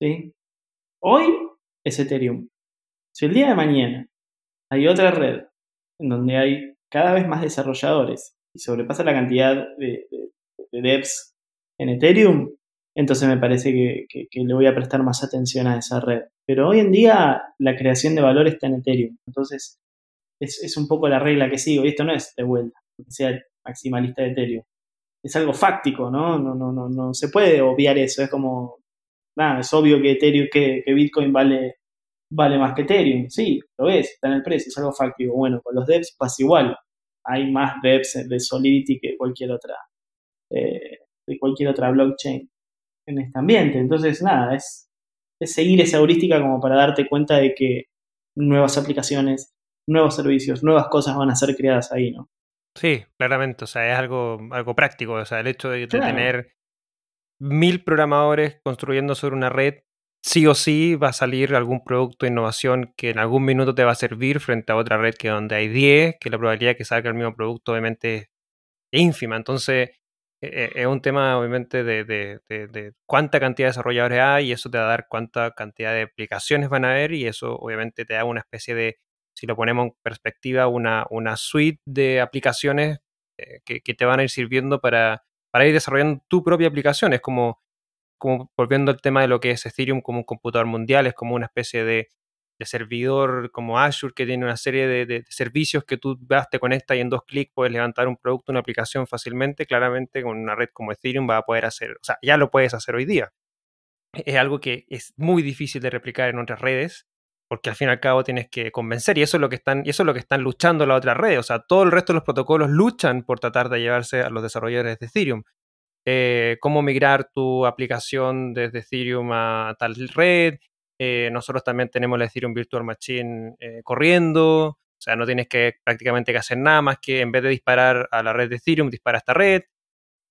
¿sí? Hoy es Ethereum. Si el día de mañana hay otra red en donde hay cada vez más desarrolladores y sobrepasa la cantidad de, devs en Ethereum, entonces me parece que, le voy a prestar más atención a esa red. Pero hoy en día la creación de valor está en Ethereum. Entonces es, es un poco la regla que sigo. Y esto no es de vuelta, que sea maximalista de Ethereum es algo fáctico, ¿no? No, no, no, no se puede obviar eso. Es como, nada, es obvio que Ethereum, que, Bitcoin vale, vale más que Ethereum. Sí, lo ves, está en el precio, es algo fáctico. Bueno, con los devs pasa igual. Hay más devs de Solidity que cualquier otra, eh, de cualquier otra blockchain en este ambiente. Entonces, nada, es, es seguir esa heurística como para darte cuenta de que nuevas aplicaciones, nuevos servicios, nuevas cosas van a ser creadas ahí, ¿no? Sí, claramente, o sea, es algo, algo práctico, o sea, el hecho de, tener mil programadores construyendo sobre una red, sí o sí va a salir algún producto de innovación que en algún minuto te va a servir frente a otra red que donde hay 10, que la probabilidad de que salga el mismo producto obviamente es ínfima, entonces e, e, es un tema obviamente de, de, de, cuánta cantidad de desarrolladores hay y eso te va a dar cuánta cantidad de aplicaciones van a haber y eso obviamente te da una especie de si lo ponemos en perspectiva, una, suite de aplicaciones eh, que, te van a ir sirviendo para, ir desarrollando tu propia aplicación. Es como, volviendo al tema de lo que es Ethereum como un computador mundial, es como una especie de, servidor como Azure que tiene una serie de, servicios que tú vas, te conectas y en dos clics puedes levantar un producto, una aplicación fácilmente. Claramente con una red como Ethereum va a poder hacer, o sea, ya lo puedes hacer hoy día. Es algo que es muy difícil de replicar en otras redes porque al fin y al cabo tienes que convencer y eso es lo que están y eso es lo que están luchando las otras redes, o sea, todo el resto de los protocolos luchan por tratar de llevarse a los desarrolladores de Ethereum. Eh, cómo migrar tu aplicación desde Ethereum a tal red. Eh, nosotros también tenemos la Ethereum Virtual Machine eh, corriendo, o sea, no tienes que prácticamente que hacer nada más que en vez de disparar a la red de Ethereum, dispara a esta red.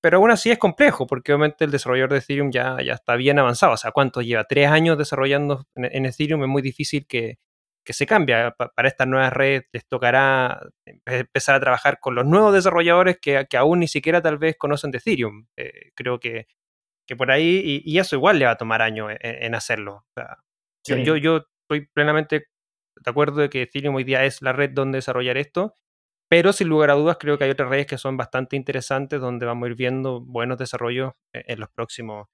Pero aún así es complejo, porque obviamente el desarrollador de Ethereum ya, ya está bien avanzado. O sea, ¿cuánto lleva? Tres años desarrollando en, Ethereum, es muy difícil que, se cambie. para estas nuevas redes les tocará empezar a trabajar con los nuevos desarrolladores que, aún ni siquiera tal vez conocen de Ethereum. Eh, creo que, que, por ahí, y, eso igual le va a tomar años en, hacerlo. yo, yo estoy plenamente de acuerdo de que Ethereum hoy día es la red donde desarrollar esto, pero sin lugar a dudas creo que hay otras redes que son bastante interesantes donde vamos a ir viendo buenos desarrollos e-, en los próximos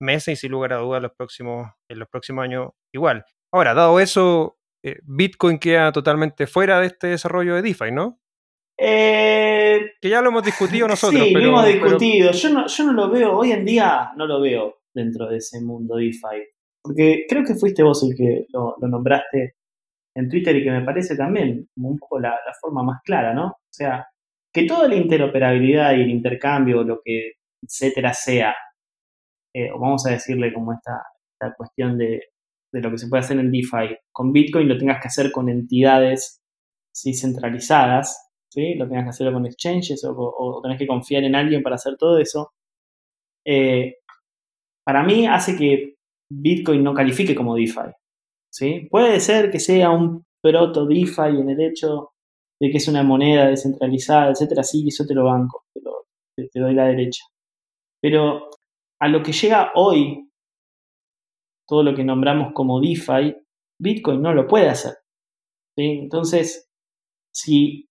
meses y sin lugar a dudas los próximos, en los próximos años igual. Ahora, dado eso, eh, Bitcoin queda totalmente fuera de este desarrollo de DeFi, ¿no? Eh, que ya lo hemos discutido nosotros. Sí, lo hemos discutido. Yo, no, yo no lo veo, hoy en día no lo veo dentro de ese mundo DeFi. Porque creo que fuiste vos el que lo nombraste en Twitter y que me parece también un poco la, forma más clara, ¿no? O sea, que toda la interoperabilidad y el intercambio, lo que etcétera sea, eh, o vamos a decirle como esta, esta cuestión de, lo que se puede hacer en DeFi, con Bitcoin lo tengas que hacer con entidades ¿sí? centralizadas, ¿sí? lo tengas que hacer con exchanges o, o, tenés que confiar en alguien para hacer todo eso, eh, para mí hace que Bitcoin no califique como DeFi. ¿Sí? Puede ser que sea un proto DeFi en el hecho de que es una moneda descentralizada, etcétera, sí, eso te lo banco, te, te, doy la derecha. Pero a lo que llega hoy, todo lo que nombramos como DeFi, Bitcoin no lo puede hacer. Entonces, si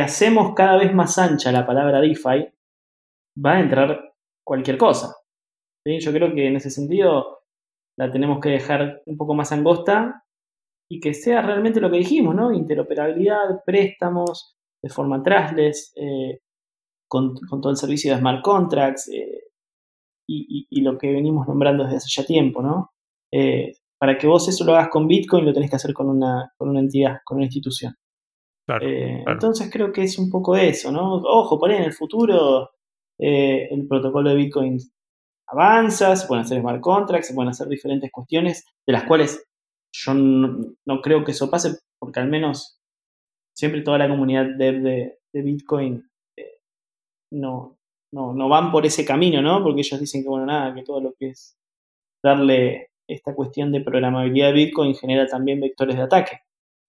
hacemos cada vez más ancha la palabra DeFi, va a entrar cualquier cosa. Yo creo que en ese sentido la tenemos que dejar un poco más angosta y que sea realmente lo que dijimos, ¿no? Interoperabilidad, préstamos de forma trashless, eh, con, todo el servicio de smart contracts eh, y, lo que venimos nombrando desde hace ya tiempo, ¿no? Eh, para que vos eso lo hagas con Bitcoin, lo tenés que hacer con una, con una entidad, con una institución. Entonces creo que es un poco eso, ¿no? Ojo, por ahí en el futuro el protocolo de Bitcoin avanza, se pueden hacer smart contracts, se pueden hacer diferentes cuestiones de las cuales yo no, creo que eso pase, porque al menos siempre toda la comunidad de, Bitcoin eh, no, no, van por ese camino, ¿no? Porque ellos dicen que, bueno, nada, que todo lo que es darle esta cuestión de programabilidad de Bitcoin genera también vectores de ataque.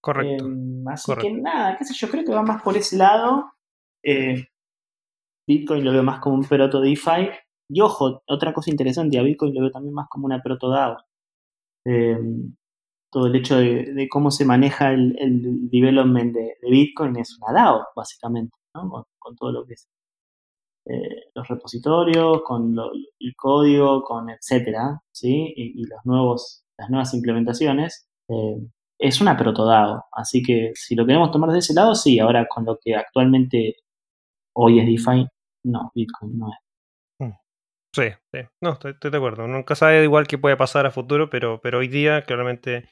Correcto. Em, así que nada, qué sé yo, creo que va más por ese lado. Eh, Bitcoin lo veo más como un peroto DeFi y ojo, otra cosa interesante, a Bitcoin lo veo también más como una proto-DAO. Eh, todo el hecho de, cómo se maneja el, development de, Bitcoin es una DAO, básicamente, ¿no? con, todo lo que es eh, los repositorios, con el código, con etcétera, ¿sí? Y, los nuevos, las nuevas implementaciones. Eh, es una proto-DAO, así que si lo queremos tomar de ese lado, sí, ahora con lo que actualmente hoy es DeFi, no, Bitcoin no es. Sí, sí. No, estoy, de acuerdo. Nunca sabe igual qué puede pasar a futuro, pero, pero hoy día claramente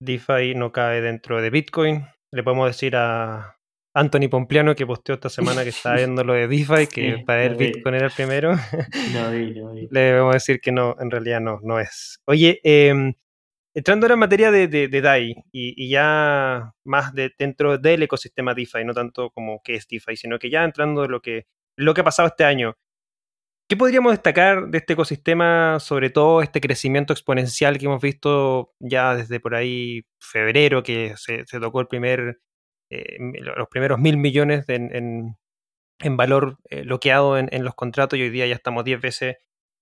DeFi no cae dentro de Bitcoin. Le podemos decir a Anthony Pompliano que posteó esta semana que está viendo lo de DeFi, que para él Bitcoin era el primero. Le vamos a decir que no, en realidad no, no es. Oye, em, entrando ahora en materia de, de, DAI y, ya más de, dentro del ecosistema DeFi, no tanto como qué es DeFi, sino que ya entrando en lo que, lo que ha pasado este año. ¿Qué podríamos destacar de este ecosistema, sobre todo este crecimiento exponencial que hemos visto ya desde por ahí febrero, que se, tocó el primer, eh, los primeros mil millones en, valor eh, bloqueado en, los contratos y hoy día ya estamos 10 veces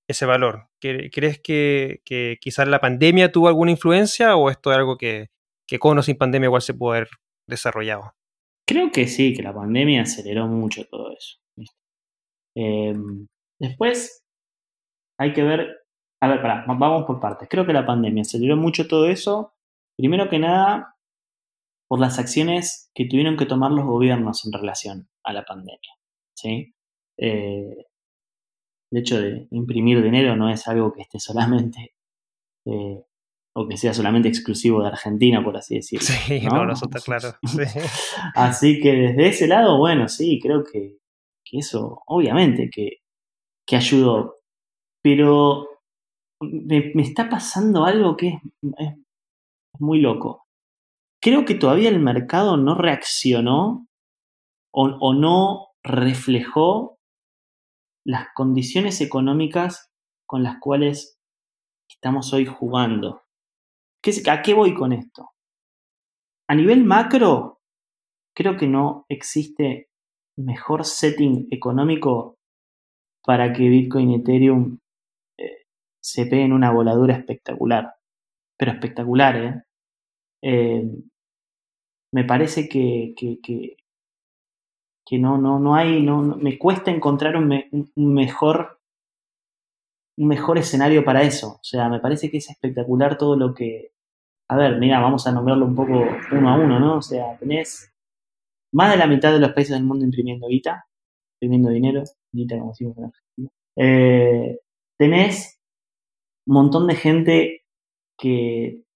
ese valor? ¿Crees que, quizás la pandemia tuvo alguna influencia o esto es algo que, que con o sin pandemia igual se puede haber desarrollado? Creo que sí, que la pandemia aceleró mucho todo eso. Después hay que ver, a ver, pará, vamos por partes. Creo que la pandemia aceleró mucho todo eso. Primero que nada, por las acciones que tuvieron que tomar los gobiernos en relación a la pandemia. ¿sí? Eh, el hecho de imprimir dinero no es algo que esté solamente eh, o que sea solamente exclusivo de Argentina, por así decirlo. Sí, no, eso está claro. así que desde ese lado, bueno, sí, creo que, que eso, obviamente, que que ayudó. Pero me, está pasando algo que es, muy loco. Creo que todavía el mercado no reaccionó o, no reflejó las condiciones económicas con las cuales estamos hoy jugando. ¿A qué voy con esto? A nivel macro, creo que no existe mejor setting económico para que Bitcoin y Ethereum eh, se peguen una voladura espectacular. Pero espectacular, ¿eh? eh me parece que, que, no, no, no hay, no, me cuesta encontrar un, mejor un mejor escenario para eso. O sea, me parece que es espectacular todo lo que... A ver, mira, vamos a nombrarlo un poco uno a uno, ¿no? O sea, tenés más de la mitad de los países del mundo imprimiendo guita, imprimiendo dinero, como decimos en Argentina. Eh, tenés un montón de gente que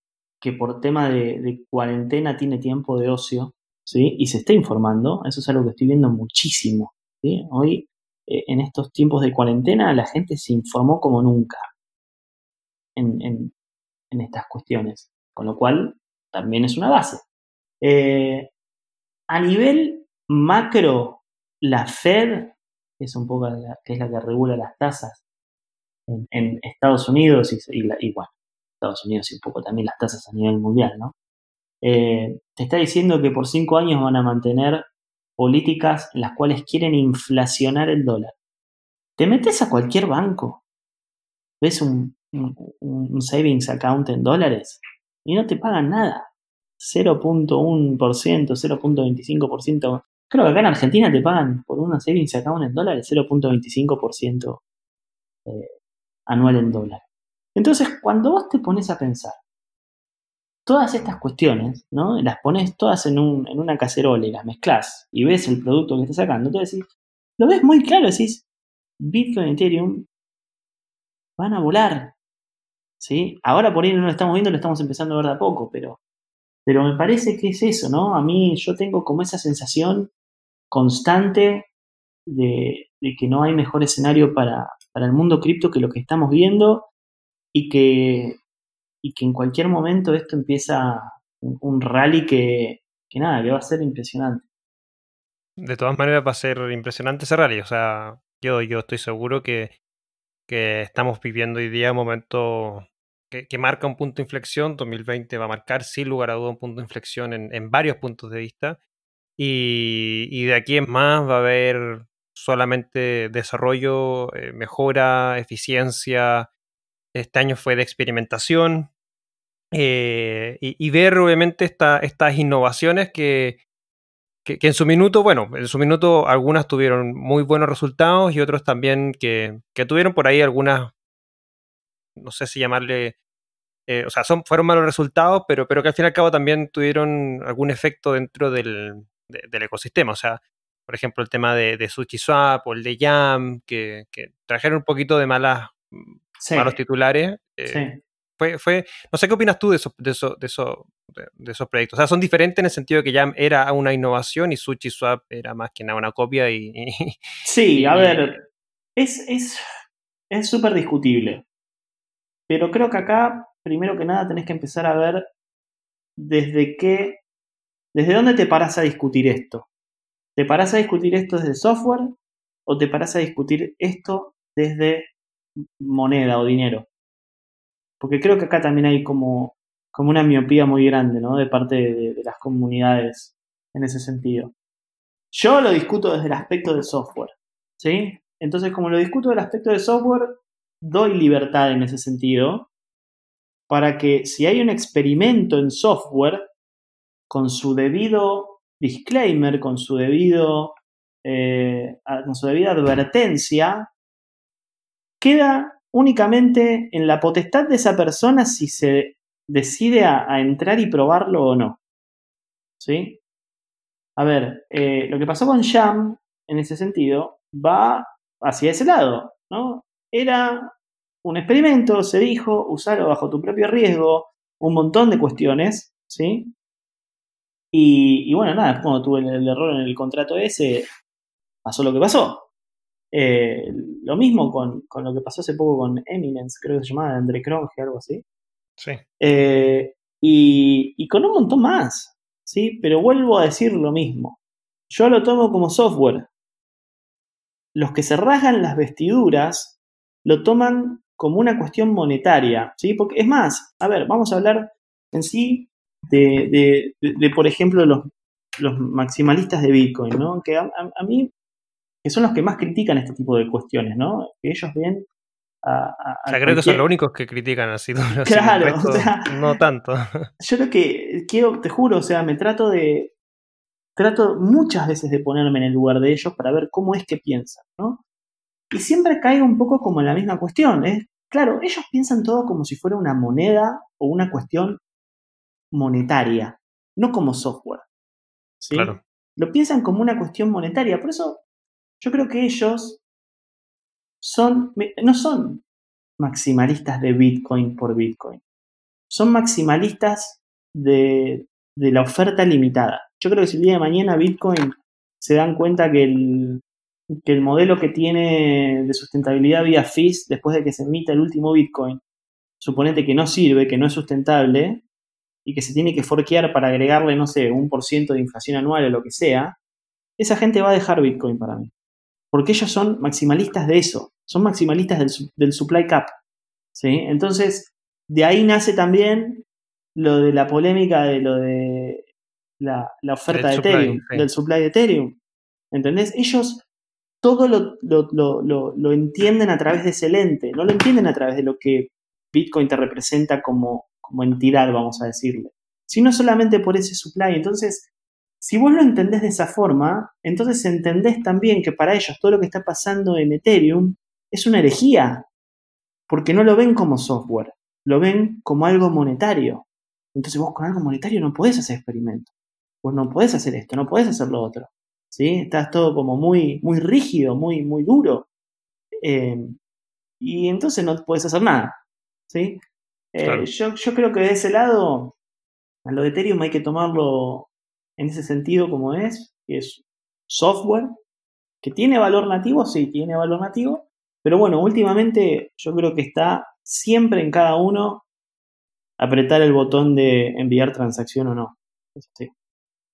que por tema de, cuarentena tiene tiempo de ocio, ¿sí? Y se está informando, eso es algo que estoy viendo muchísimo. Hoy, eh, en estos tiempos de cuarentena, la gente se informó como nunca en, estas cuestiones, con lo cual también es una base. Eh, a nivel macro, la Fed, es un poco la, que es la que regula las tasas en, Estados Unidos y, bueno, Estados Unidos y un poco también las tasas a nivel mundial, ¿no? Eh, te está diciendo que por cinco años van a mantener políticas en las cuales quieren inflacionar el dólar. Te metes a cualquier banco, ves un, savings account en dólares y no te pagan nada. 0.1%, 0.25%. Creo que acá en Argentina te pagan por una savings account en dólares 0.25% eh, anual en dólares. Entonces, cuando vos te pones a pensar todas estas cuestiones, ¿no? Las pones todas en, una cacerola y las mezclas y ves el producto que estás sacando, te decís, lo ves muy claro, decís, Bitcoin y Ethereum van a volar. ¿Sí? Ahora por ahí no lo estamos viendo, lo estamos empezando a ver de a poco, pero, pero me parece que es eso, ¿no? A mí yo tengo como esa sensación constante de, que no hay mejor escenario para, para el mundo cripto que lo que estamos viendo y que, y que en cualquier momento esto empieza un, rally que, que nada, que va a ser impresionante. De todas maneras va a ser impresionante ese rally, o sea, yo, yo estoy seguro que, que estamos viviendo hoy día un momento que, que, marca un punto de inflexión, 2020 va a marcar sin lugar a duda un punto de inflexión en, en varios puntos de vista y, y, de aquí en más va a haber solamente desarrollo, eh, mejora, eficiencia, este año fue de experimentación eh, y, ver obviamente estas innovaciones que, que, en su minuto, bueno, en su minuto algunas tuvieron muy buenos resultados y otros también que, que tuvieron por ahí algunas, no sé si llamarle, eh, o sea, son, fueron malos resultados, pero, pero que al fin y al cabo también tuvieron algún efecto dentro del, del ecosistema. O sea, por ejemplo, el tema de, de SushiSwap o el de Jam, que, que trajeron un poquito de malas para los titulares. Eh, fue, fue, no sé qué opinas tú de esos, de, esos, de, esos, de, esos proyectos. O sea, son diferentes en el sentido de que ya era una innovación y SushiSwap era más que nada una copia y... sí, a ver, es súper es, discutible. Pero creo que acá, primero que nada, tenés que empezar a ver desde qué, desde dónde te paras a discutir esto. ¿Te paras a discutir esto desde software o te paras a discutir esto desde moneda o dinero. Porque creo que acá también hay como, como una miopía muy grande, ¿no? De parte de, las comunidades en ese sentido. Yo lo discuto desde el aspecto del software, ¿sí? Entonces, como lo discuto del aspecto del software, doy libertad en ese sentido para que si hay un experimento en software, con su debido disclaimer, con su debido eh, con su debida advertencia, queda únicamente en la potestad de esa persona si se decide a, entrar y probarlo o no. ¿Sí? A ver, eh, lo que pasó con Jam, en ese sentido, va hacia ese lado, ¿no? Era un experimento, se dijo, usarlo bajo tu propio riesgo, un montón de cuestiones, ¿sí? Y, bueno, nada, cuando tuve el error en el contrato ese, pasó lo que pasó. Eh, lo mismo con, lo que pasó hace poco con Eminence, creo que se llamaba Andre Cronje, algo así. Sí. Eh, y, con un montón más, ¿sí? Pero vuelvo a decir lo mismo. Yo lo tomo como software. los que se rasgan las vestiduras lo toman como una cuestión monetaria, ¿sí? Porque es más, a ver, vamos a hablar en sí de, por ejemplo, los, los, maximalistas de Bitcoin, ¿no? Que a, mí, que son los que más critican este tipo de cuestiones, ¿no? Que ellos ven a, o sea, creo que son los únicos que critican así. Claro, o sea, no tanto. Yo lo que quiero, te juro, o sea, me trato de, trato muchas veces de ponerme en el lugar de ellos para ver cómo es que piensan, ¿no? Y siempre caigo un poco como en la misma cuestión. Es, claro, ellos piensan todo como si fuera una moneda o una cuestión monetaria, no como software. ¿sí? Claro. Lo piensan como una cuestión monetaria. Por eso yo creo que ellos son, no son maximalistas de Bitcoin por Bitcoin. Son maximalistas de, de la oferta limitada. Yo creo que si el día de mañana Bitcoin se dan cuenta que el, que el modelo que tiene de sustentabilidad vía FIS, después de que se emita el último Bitcoin, suponete que no sirve, que no es sustentable, y que se tiene que forquear para agregarle, no sé, un por ciento de inflación anual o lo que sea, esa gente va a dejar Bitcoin para mí. Porque ellos son maximalistas de eso, son maximalistas del, supply cap. ¿sí? Entonces, de ahí nace también lo de la polémica de lo de la, oferta de Ethereum, del supply de Ethereum. ¿Entendés? Ellos todo lo, lo, entienden a través de ese lente, no lo entienden a través de lo que Bitcoin te representa como, como entidad, vamos a decirle, sino solamente por ese supply. Entonces, si vos lo entendés de esa forma, entonces entendés también que para ellos todo lo que está pasando en Ethereum es una herejía, porque no lo ven como software, lo ven como algo monetario. Entonces vos con algo monetario no podés hacer experimentos, vos no podés hacer esto, no podés hacer lo otro. ¿sí? Estás todo como muy, muy rígido, muy, muy duro. Eh, y entonces no puedes hacer nada. ¿sí? Eh, yo, yo, creo que de ese lado, a lo de Ethereum hay que tomarlo en ese sentido como es, que es software, que tiene valor nativo, sí, tiene valor nativo, pero bueno, últimamente yo creo que está siempre en cada uno apretar el botón de enviar transacción o no. Sí.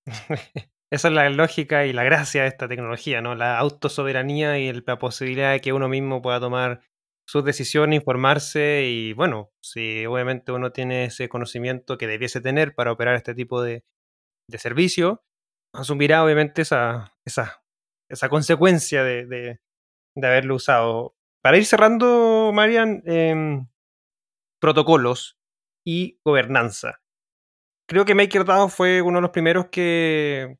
Esa es la lógica y la gracia de esta tecnología, ¿no? La autosoberanía y la posibilidad de que uno mismo pueda tomar sus decisiones, informarse y bueno, si obviamente uno tiene ese conocimiento que debiese tener para operar este tipo de, de servicio, asumirá obviamente esa, esa, esa consecuencia de, de, haberlo usado. Para ir cerrando, Marian, em, protocolos y gobernanza creo que MakerDAO fue uno de los primeros que,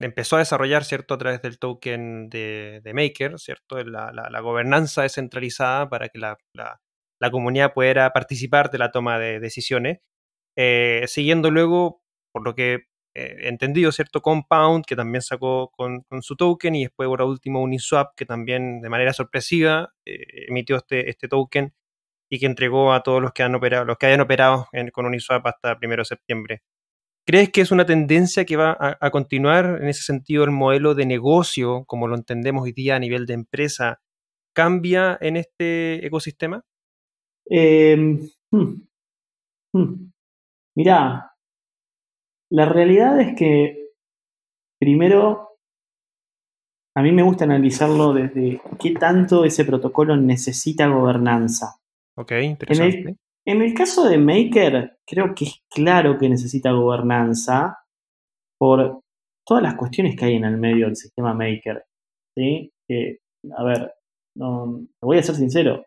empezó a desarrollar, ¿cierto? A través del token de, Maker, ¿cierto? La, gobernanza descentralizada para que la, comunidad pudiera participar de la toma de decisiones. Eh, siguiendo luego, por lo que he entendido, ¿cierto? Compound, que también sacó con, su token, y después, por último, Uniswap, que también de manera sorpresiva eh, emitió este, este token y que entregó a todos los que han operado, los que hayan operado con Uniswap hasta el 1 de septiembre. ¿Crees que es una tendencia que va a, continuar en ese sentido el modelo de negocio, como lo entendemos hoy día a nivel de empresa, cambia en este ecosistema? Eh, hmm, hmm. Mirá, la realidad es que primero a mí me gusta analizarlo desde qué tanto ese protocolo necesita gobernanza. Ok, interesante. En el, caso de Maker, creo que es claro que necesita gobernanza por todas las cuestiones que hay en el medio del sistema Maker. ¿sí? a ver, no, voy a ser sincero,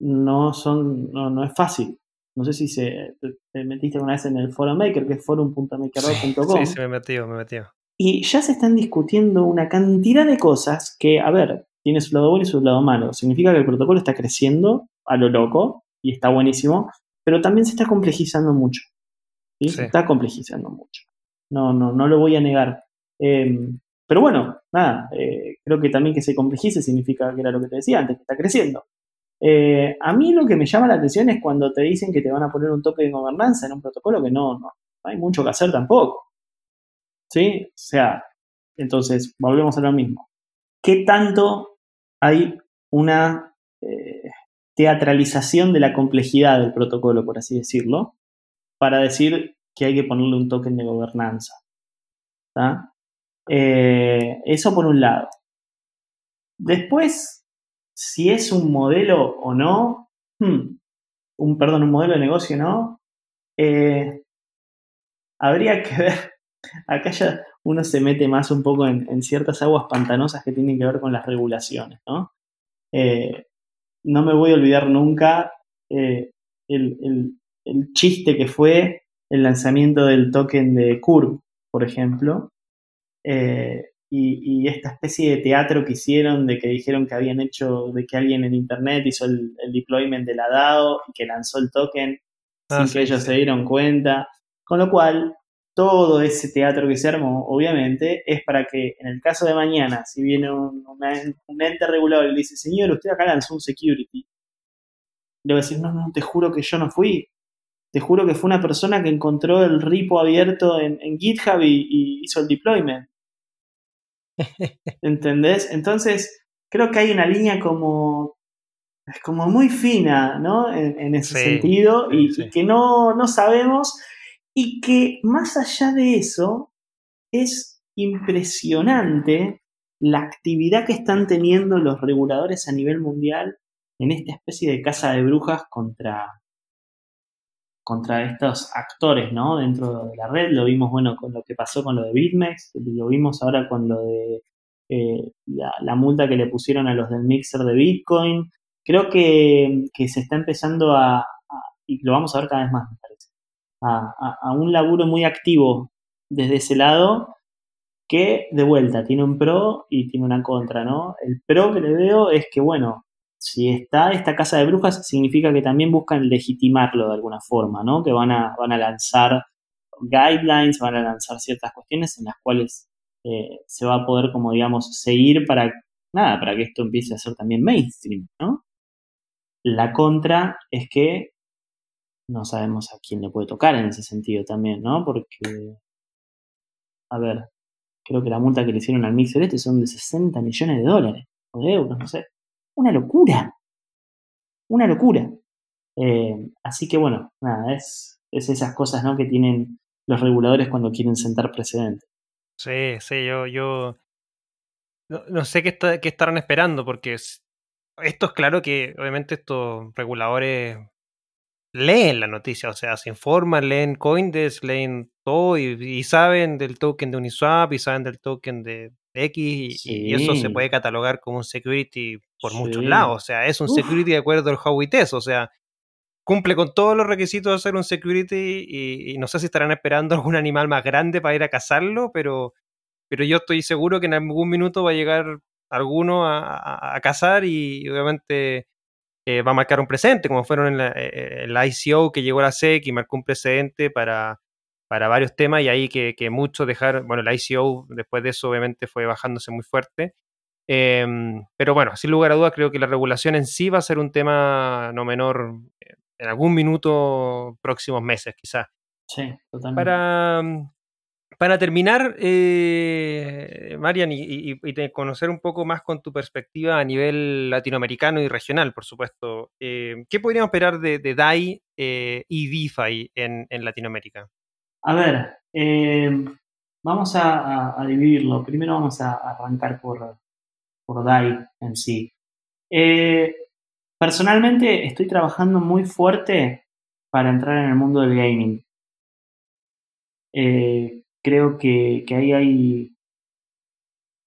no, son, no, es fácil. No sé si se, te, metiste una vez en el foro Maker, que es forum.maker.com. Sí, sí, me metió, me metió. Y ya se están discutiendo una cantidad de cosas que, a ver, tiene su lado bueno y su lado malo. Significa que el protocolo está creciendo a lo loco y está buenísimo, pero también se está complejizando mucho. Se está complejizando mucho. No, no, no lo voy a negar. Em, pero bueno, nada, eh, creo que también que se complejice significa que era lo que te decía antes, que está creciendo. Eh, a mí lo que me llama la atención es cuando te dicen que te van a poner un toque de gobernanza en un protocolo que no, no, hay mucho que hacer tampoco. ¿Sí? O sea, entonces, volvemos a lo mismo. ¿Qué tanto hay una teatralización de la complejidad del protocolo, por así decirlo, para decir que hay que ponerle un token de gobernanza. Eh, eso por un lado. Después, si es un modelo o no, hmm, un, perdón, un modelo de negocio no, eh, habría que ver. Acá ya uno se mete más un poco en, ciertas aguas pantanosas que tienen que ver con las regulaciones, ¿no? Eh, no me voy a olvidar nunca eh, el, chiste que fue el lanzamiento del token de Curve, por ejemplo, y, esta especie de teatro que hicieron de que dijeron que habían hecho, de que alguien en internet hizo el, deployment de la DAO y que lanzó el token ah, sin que ellos se dieron cuenta. Con lo cual, todo ese teatro que se armó, obviamente, es para que en el caso de mañana, si viene un, ente regulador y le dice, señor, usted acá lanzó un security, le va a decir, no, no, te juro que yo no fui. Te juro que fue una persona que encontró el repo abierto en, GitHub y hizo el deployment. ¿Entendés? Entonces, creo que hay una línea como, como muy fina, ¿no? En, ese sentido, y, que no, no sabemos, y que más allá de eso, es impresionante la actividad que están teniendo los reguladores a nivel mundial en esta especie de casa de brujas contra, contra estos actores, ¿no? Dentro de la red, lo vimos, bueno, con lo que pasó con lo de BitMEX, lo vimos ahora con lo de eh, la, multa que le pusieron a los del mixer de Bitcoin. Creo que, se está empezando a, y lo vamos a ver cada vez más, a, a, un laburo muy activo desde ese lado que de vuelta tiene un pro y tiene una contra, ¿no? El pro que le veo es que, bueno, si está esta casa de brujas, significa que también buscan legitimarlo de alguna forma, ¿no? Que van a, van a lanzar guidelines, van a lanzar ciertas cuestiones en las cuales eh, se va a poder, como digamos, seguir para, nada, para que esto empiece a ser también mainstream, ¿no? La contra es que no sabemos a quién le puede tocar en ese sentido también, ¿no? Porque, a ver, creo que la multa que le hicieron al Mixer este son de 60 millones de dólares, o de euros, no sé una locura. Una locura. Eh, así que bueno, nada, es, es esas cosas ¿no? que tienen los reguladores cuando quieren sentar precedentes. Sí, sí, yo, yo no, sé qué, qué estarán esperando, porque esto es claro que obviamente estos reguladores leen la noticia, o sea, se informan, leen Coindesk, leen todo y, saben del token de Uniswap y saben del token de X y, eso se puede catalogar como un security por muchos lados, o sea, es un security de acuerdo al Huawei Test, o sea, cumple con todos los requisitos de ser un security y, no sé si estarán esperando algún animal más grande para ir a cazarlo, pero, pero yo estoy seguro que en algún minuto va a llegar alguno a, a cazar y obviamente eh, va a marcar un precedente, como fueron en la, eh, eh, ICO que llegó a la SEC y marcó un precedente para, para varios temas y ahí que, muchos dejaron, bueno, la ICO después de eso obviamente fue bajándose muy fuerte. Em, pero bueno, sin lugar a dudas creo que la regulación en sí va a ser un tema no menor en algún minuto próximos meses quizás. Sí, totalmente. Para, para terminar, eh, Marian, y, conocer un poco más con tu perspectiva a nivel latinoamericano y regional, por supuesto, eh, ¿qué podríamos esperar de, DAI eh, y DeFi en, Latinoamérica? A ver, vamos a, dividirlo. Primero vamos a arrancar por, por DAI en sí. personalmente estoy trabajando muy fuerte para entrar en el mundo del gaming creo que, ahí hay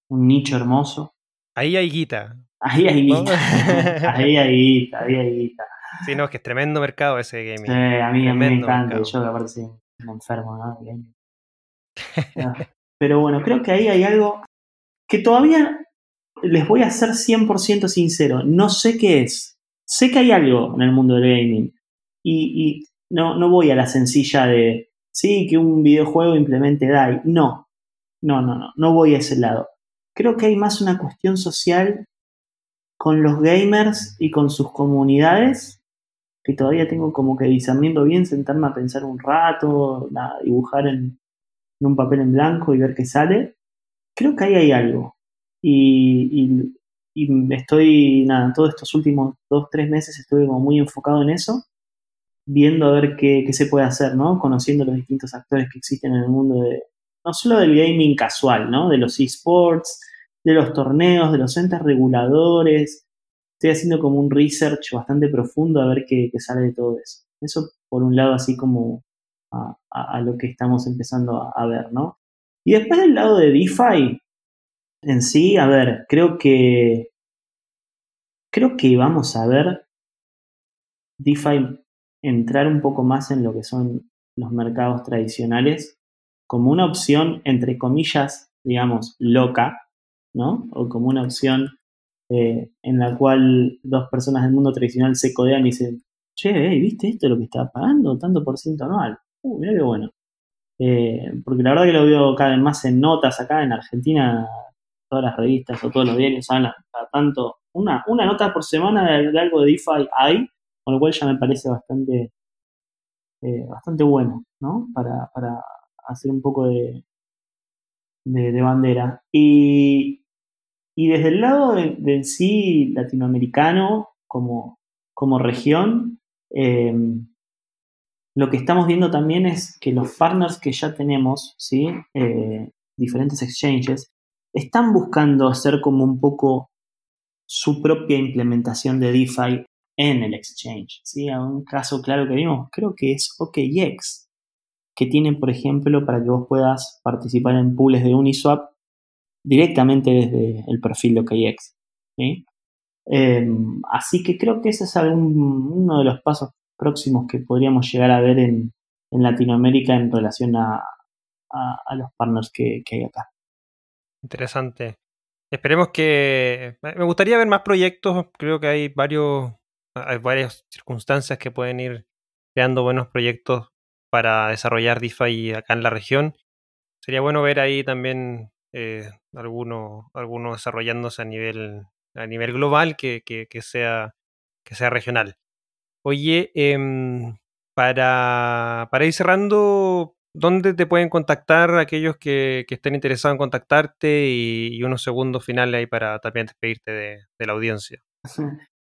un nicho hermoso. Ahí hay guita. Ahí hay guita. ahí hay guita, ahí hay guita. Sí, no, es que es tremendo mercado ese gaming. Sí, a mí, me encanta. Yo, que aparte, soy un enfermo, ¿no? Pero bueno, creo que ahí hay algo que todavía les voy a ser 100% sincero. No sé qué es. Sé que hay algo en el mundo del gaming. Y, y no, no voy a la sencilla de sí, que un videojuego implemente DAI. No, no, no, no, no voy a ese lado. Creo que hay más una cuestión social con los gamers y con sus comunidades que todavía tengo como que discerniendo bien, sentarme a pensar un rato, dibujar en, un papel en blanco y ver qué sale. Creo que ahí hay algo. Y, y, estoy, nada, todos estos últimos dos, tres meses estuve como muy enfocado en eso viendo a ver qué, se puede hacer, ¿no? Conociendo los distintos actores que existen en el mundo de, no solo del gaming casual, ¿no? De los esports, de los torneos, de los entes reguladores. Estoy haciendo como un research bastante profundo a ver qué, sale de todo eso. Eso por un lado así como a, lo que estamos empezando a, ver, ¿no? Y después del lado de DeFi, en sí, a ver, creo que creo que vamos a ver DeFi entrar un poco más en lo que son los mercados tradicionales como una opción, entre comillas, digamos, loca, ¿no? O como una opción eh, en la cual dos personas del mundo tradicional se codean y dicen, che, ¿viste esto lo que está pagando? Tanto por ciento anual. Uh, mira qué bueno. Eh, porque la verdad que lo veo cada vez más en notas acá en Argentina, todas las revistas o todos los diarios hablan tanto. Una, una nota por semana de, algo de DeFi hay, con lo cual ya me parece bastante, eh, bastante bueno, ¿no? Para, para hacer un poco de, de, bandera. Y, desde el lado del sí latinoamericano como, como región, em, lo que estamos viendo también es que los partners que ya tenemos, ¿sí? Eh, diferentes exchanges, están buscando hacer como un poco su propia implementación de DeFi en el exchange. ¿sí? un caso claro que vimos, creo que es OKX, que tienen, por ejemplo, para que vos puedas participar en pools de Uniswap directamente desde el perfil de OKX. Em, así que creo que ese es uno de los pasos próximos que podríamos llegar a ver en, Latinoamérica en relación a, los partners que, hay acá. Interesante. Esperemos que... Me gustaría ver más proyectos. Creo que hay varios... Hay varias circunstancias que pueden ir creando buenos proyectos para desarrollar DeFi acá en la región. Sería bueno ver ahí también eh, algunos alguno desarrollándose a nivel, a nivel global que, sea, que sea regional. Oye, em, para, ir cerrando, ¿dónde te pueden contactar aquellos que, estén interesados en contactarte y, unos segundos finales ahí para también despedirte de, la audiencia?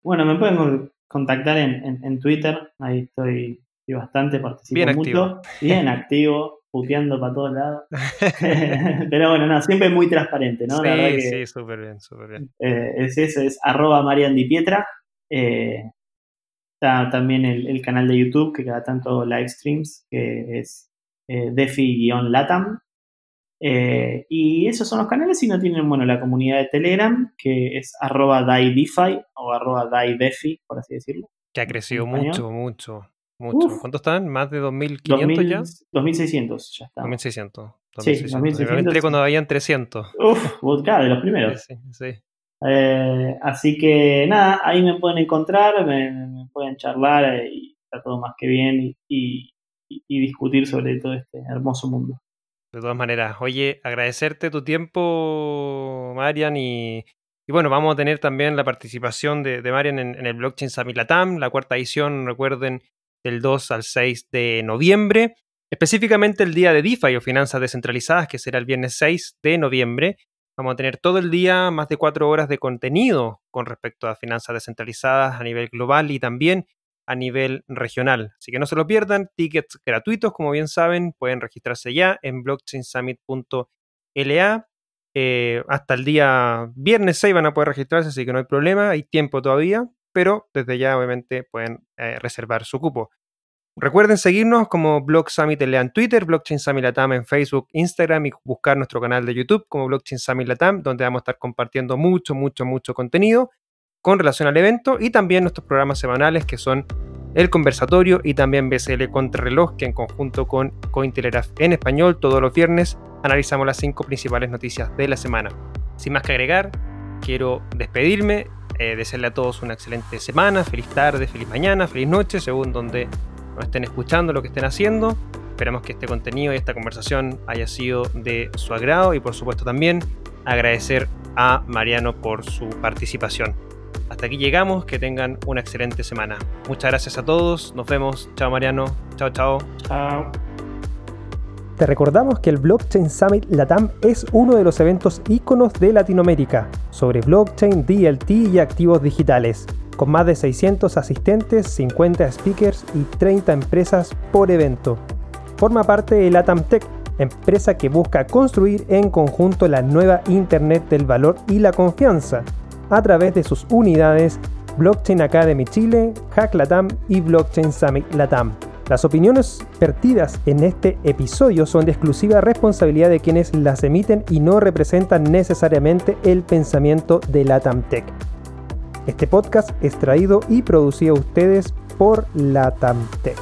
Bueno, me pueden contactar en, en Twitter, ahí estoy bastante, participo bien mucho. Activo. Bien activo, puteando para todos lados. Pero bueno, no, siempre muy transparente, ¿no? Sí, sí, súper bien, súper bien. Eh, es eso, es arroba mariandipietra. Eh, está también el, canal de YouTube que cada tanto live streams, que es eh, defi-latam. Eh, y esos son los canales y no tienen, bueno, la comunidad de Telegram, que es arroba daidefi o arroba daidefi, por así decirlo. Que ha crecido mucho, mucho. Mucho. ¿Cuántos están? ¿Más de 2.500 ya? 2.600 ya está. 2.600. Sí, 2.600. entré cuando habían 300. Uf, claro, de los primeros. Sí, sí. Eh, así que nada, ahí me pueden encontrar, me, pueden charlar eh, y está todo más que bien y, discutir sobre todo este hermoso mundo. De todas maneras, oye, agradecerte tu tiempo, Marian, y, bueno, vamos a tener también la participación de, Marian en, en, el Blockchain Summit Latam, la cuarta edición, recuerden, del 2 al 6 de noviembre, específicamente el día de DeFi o finanzas descentralizadas, que será el viernes 6 de noviembre. Vamos a tener todo el día más de cuatro horas de contenido con respecto a finanzas descentralizadas a nivel global y también a nivel regional. Así que no se lo pierdan, tickets gratuitos, como bien saben, pueden registrarse ya en blockchainsummit.la. Eh, hasta el día viernes 6 van a poder registrarse, así que no hay problema, hay tiempo todavía pero desde ya obviamente pueden eh, reservar su cupo. Recuerden seguirnos como Block Summit en Twitter, Blockchain Summit Latam en Facebook, Instagram y buscar nuestro canal de YouTube como Blockchain Summit Latam, donde vamos a estar compartiendo mucho, mucho, mucho contenido con relación al evento y también nuestros programas semanales que son el conversatorio y también BCL Contrarreloj, que en conjunto con Cointelegraph en español todos los viernes analizamos las cinco principales noticias de la semana. Sin más que agregar, quiero despedirme eh, desearle a todos una excelente semana, feliz tarde, feliz mañana, feliz noche, según donde nos estén escuchando, lo que estén haciendo. Esperamos que este contenido y esta conversación haya sido de su agrado y por supuesto también agradecer a Mariano por su participación. Hasta aquí llegamos, que tengan una excelente semana. Muchas gracias a todos, nos vemos. Chao Mariano, chao, chao. Chao. Te recordamos que el Blockchain Summit Latam es uno de los eventos íconos de Latinoamérica sobre blockchain, DLT y activos digitales, con más de 600 asistentes, 50 speakers y 30 empresas por evento. Forma parte de Latam Tech, empresa que busca construir en conjunto la nueva Internet del valor y la confianza a través de sus unidades Blockchain Academy Chile, Hack Latam y Blockchain Summit Latam. Las opiniones vertidas en este episodio son de exclusiva responsabilidad de quienes las emiten y no representan necesariamente el pensamiento de Latam Tech. Este podcast es traído y producido a ustedes por Latam Tech.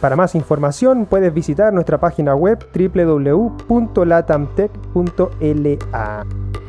Para más información puedes visitar nuestra página web www.latamtech.la.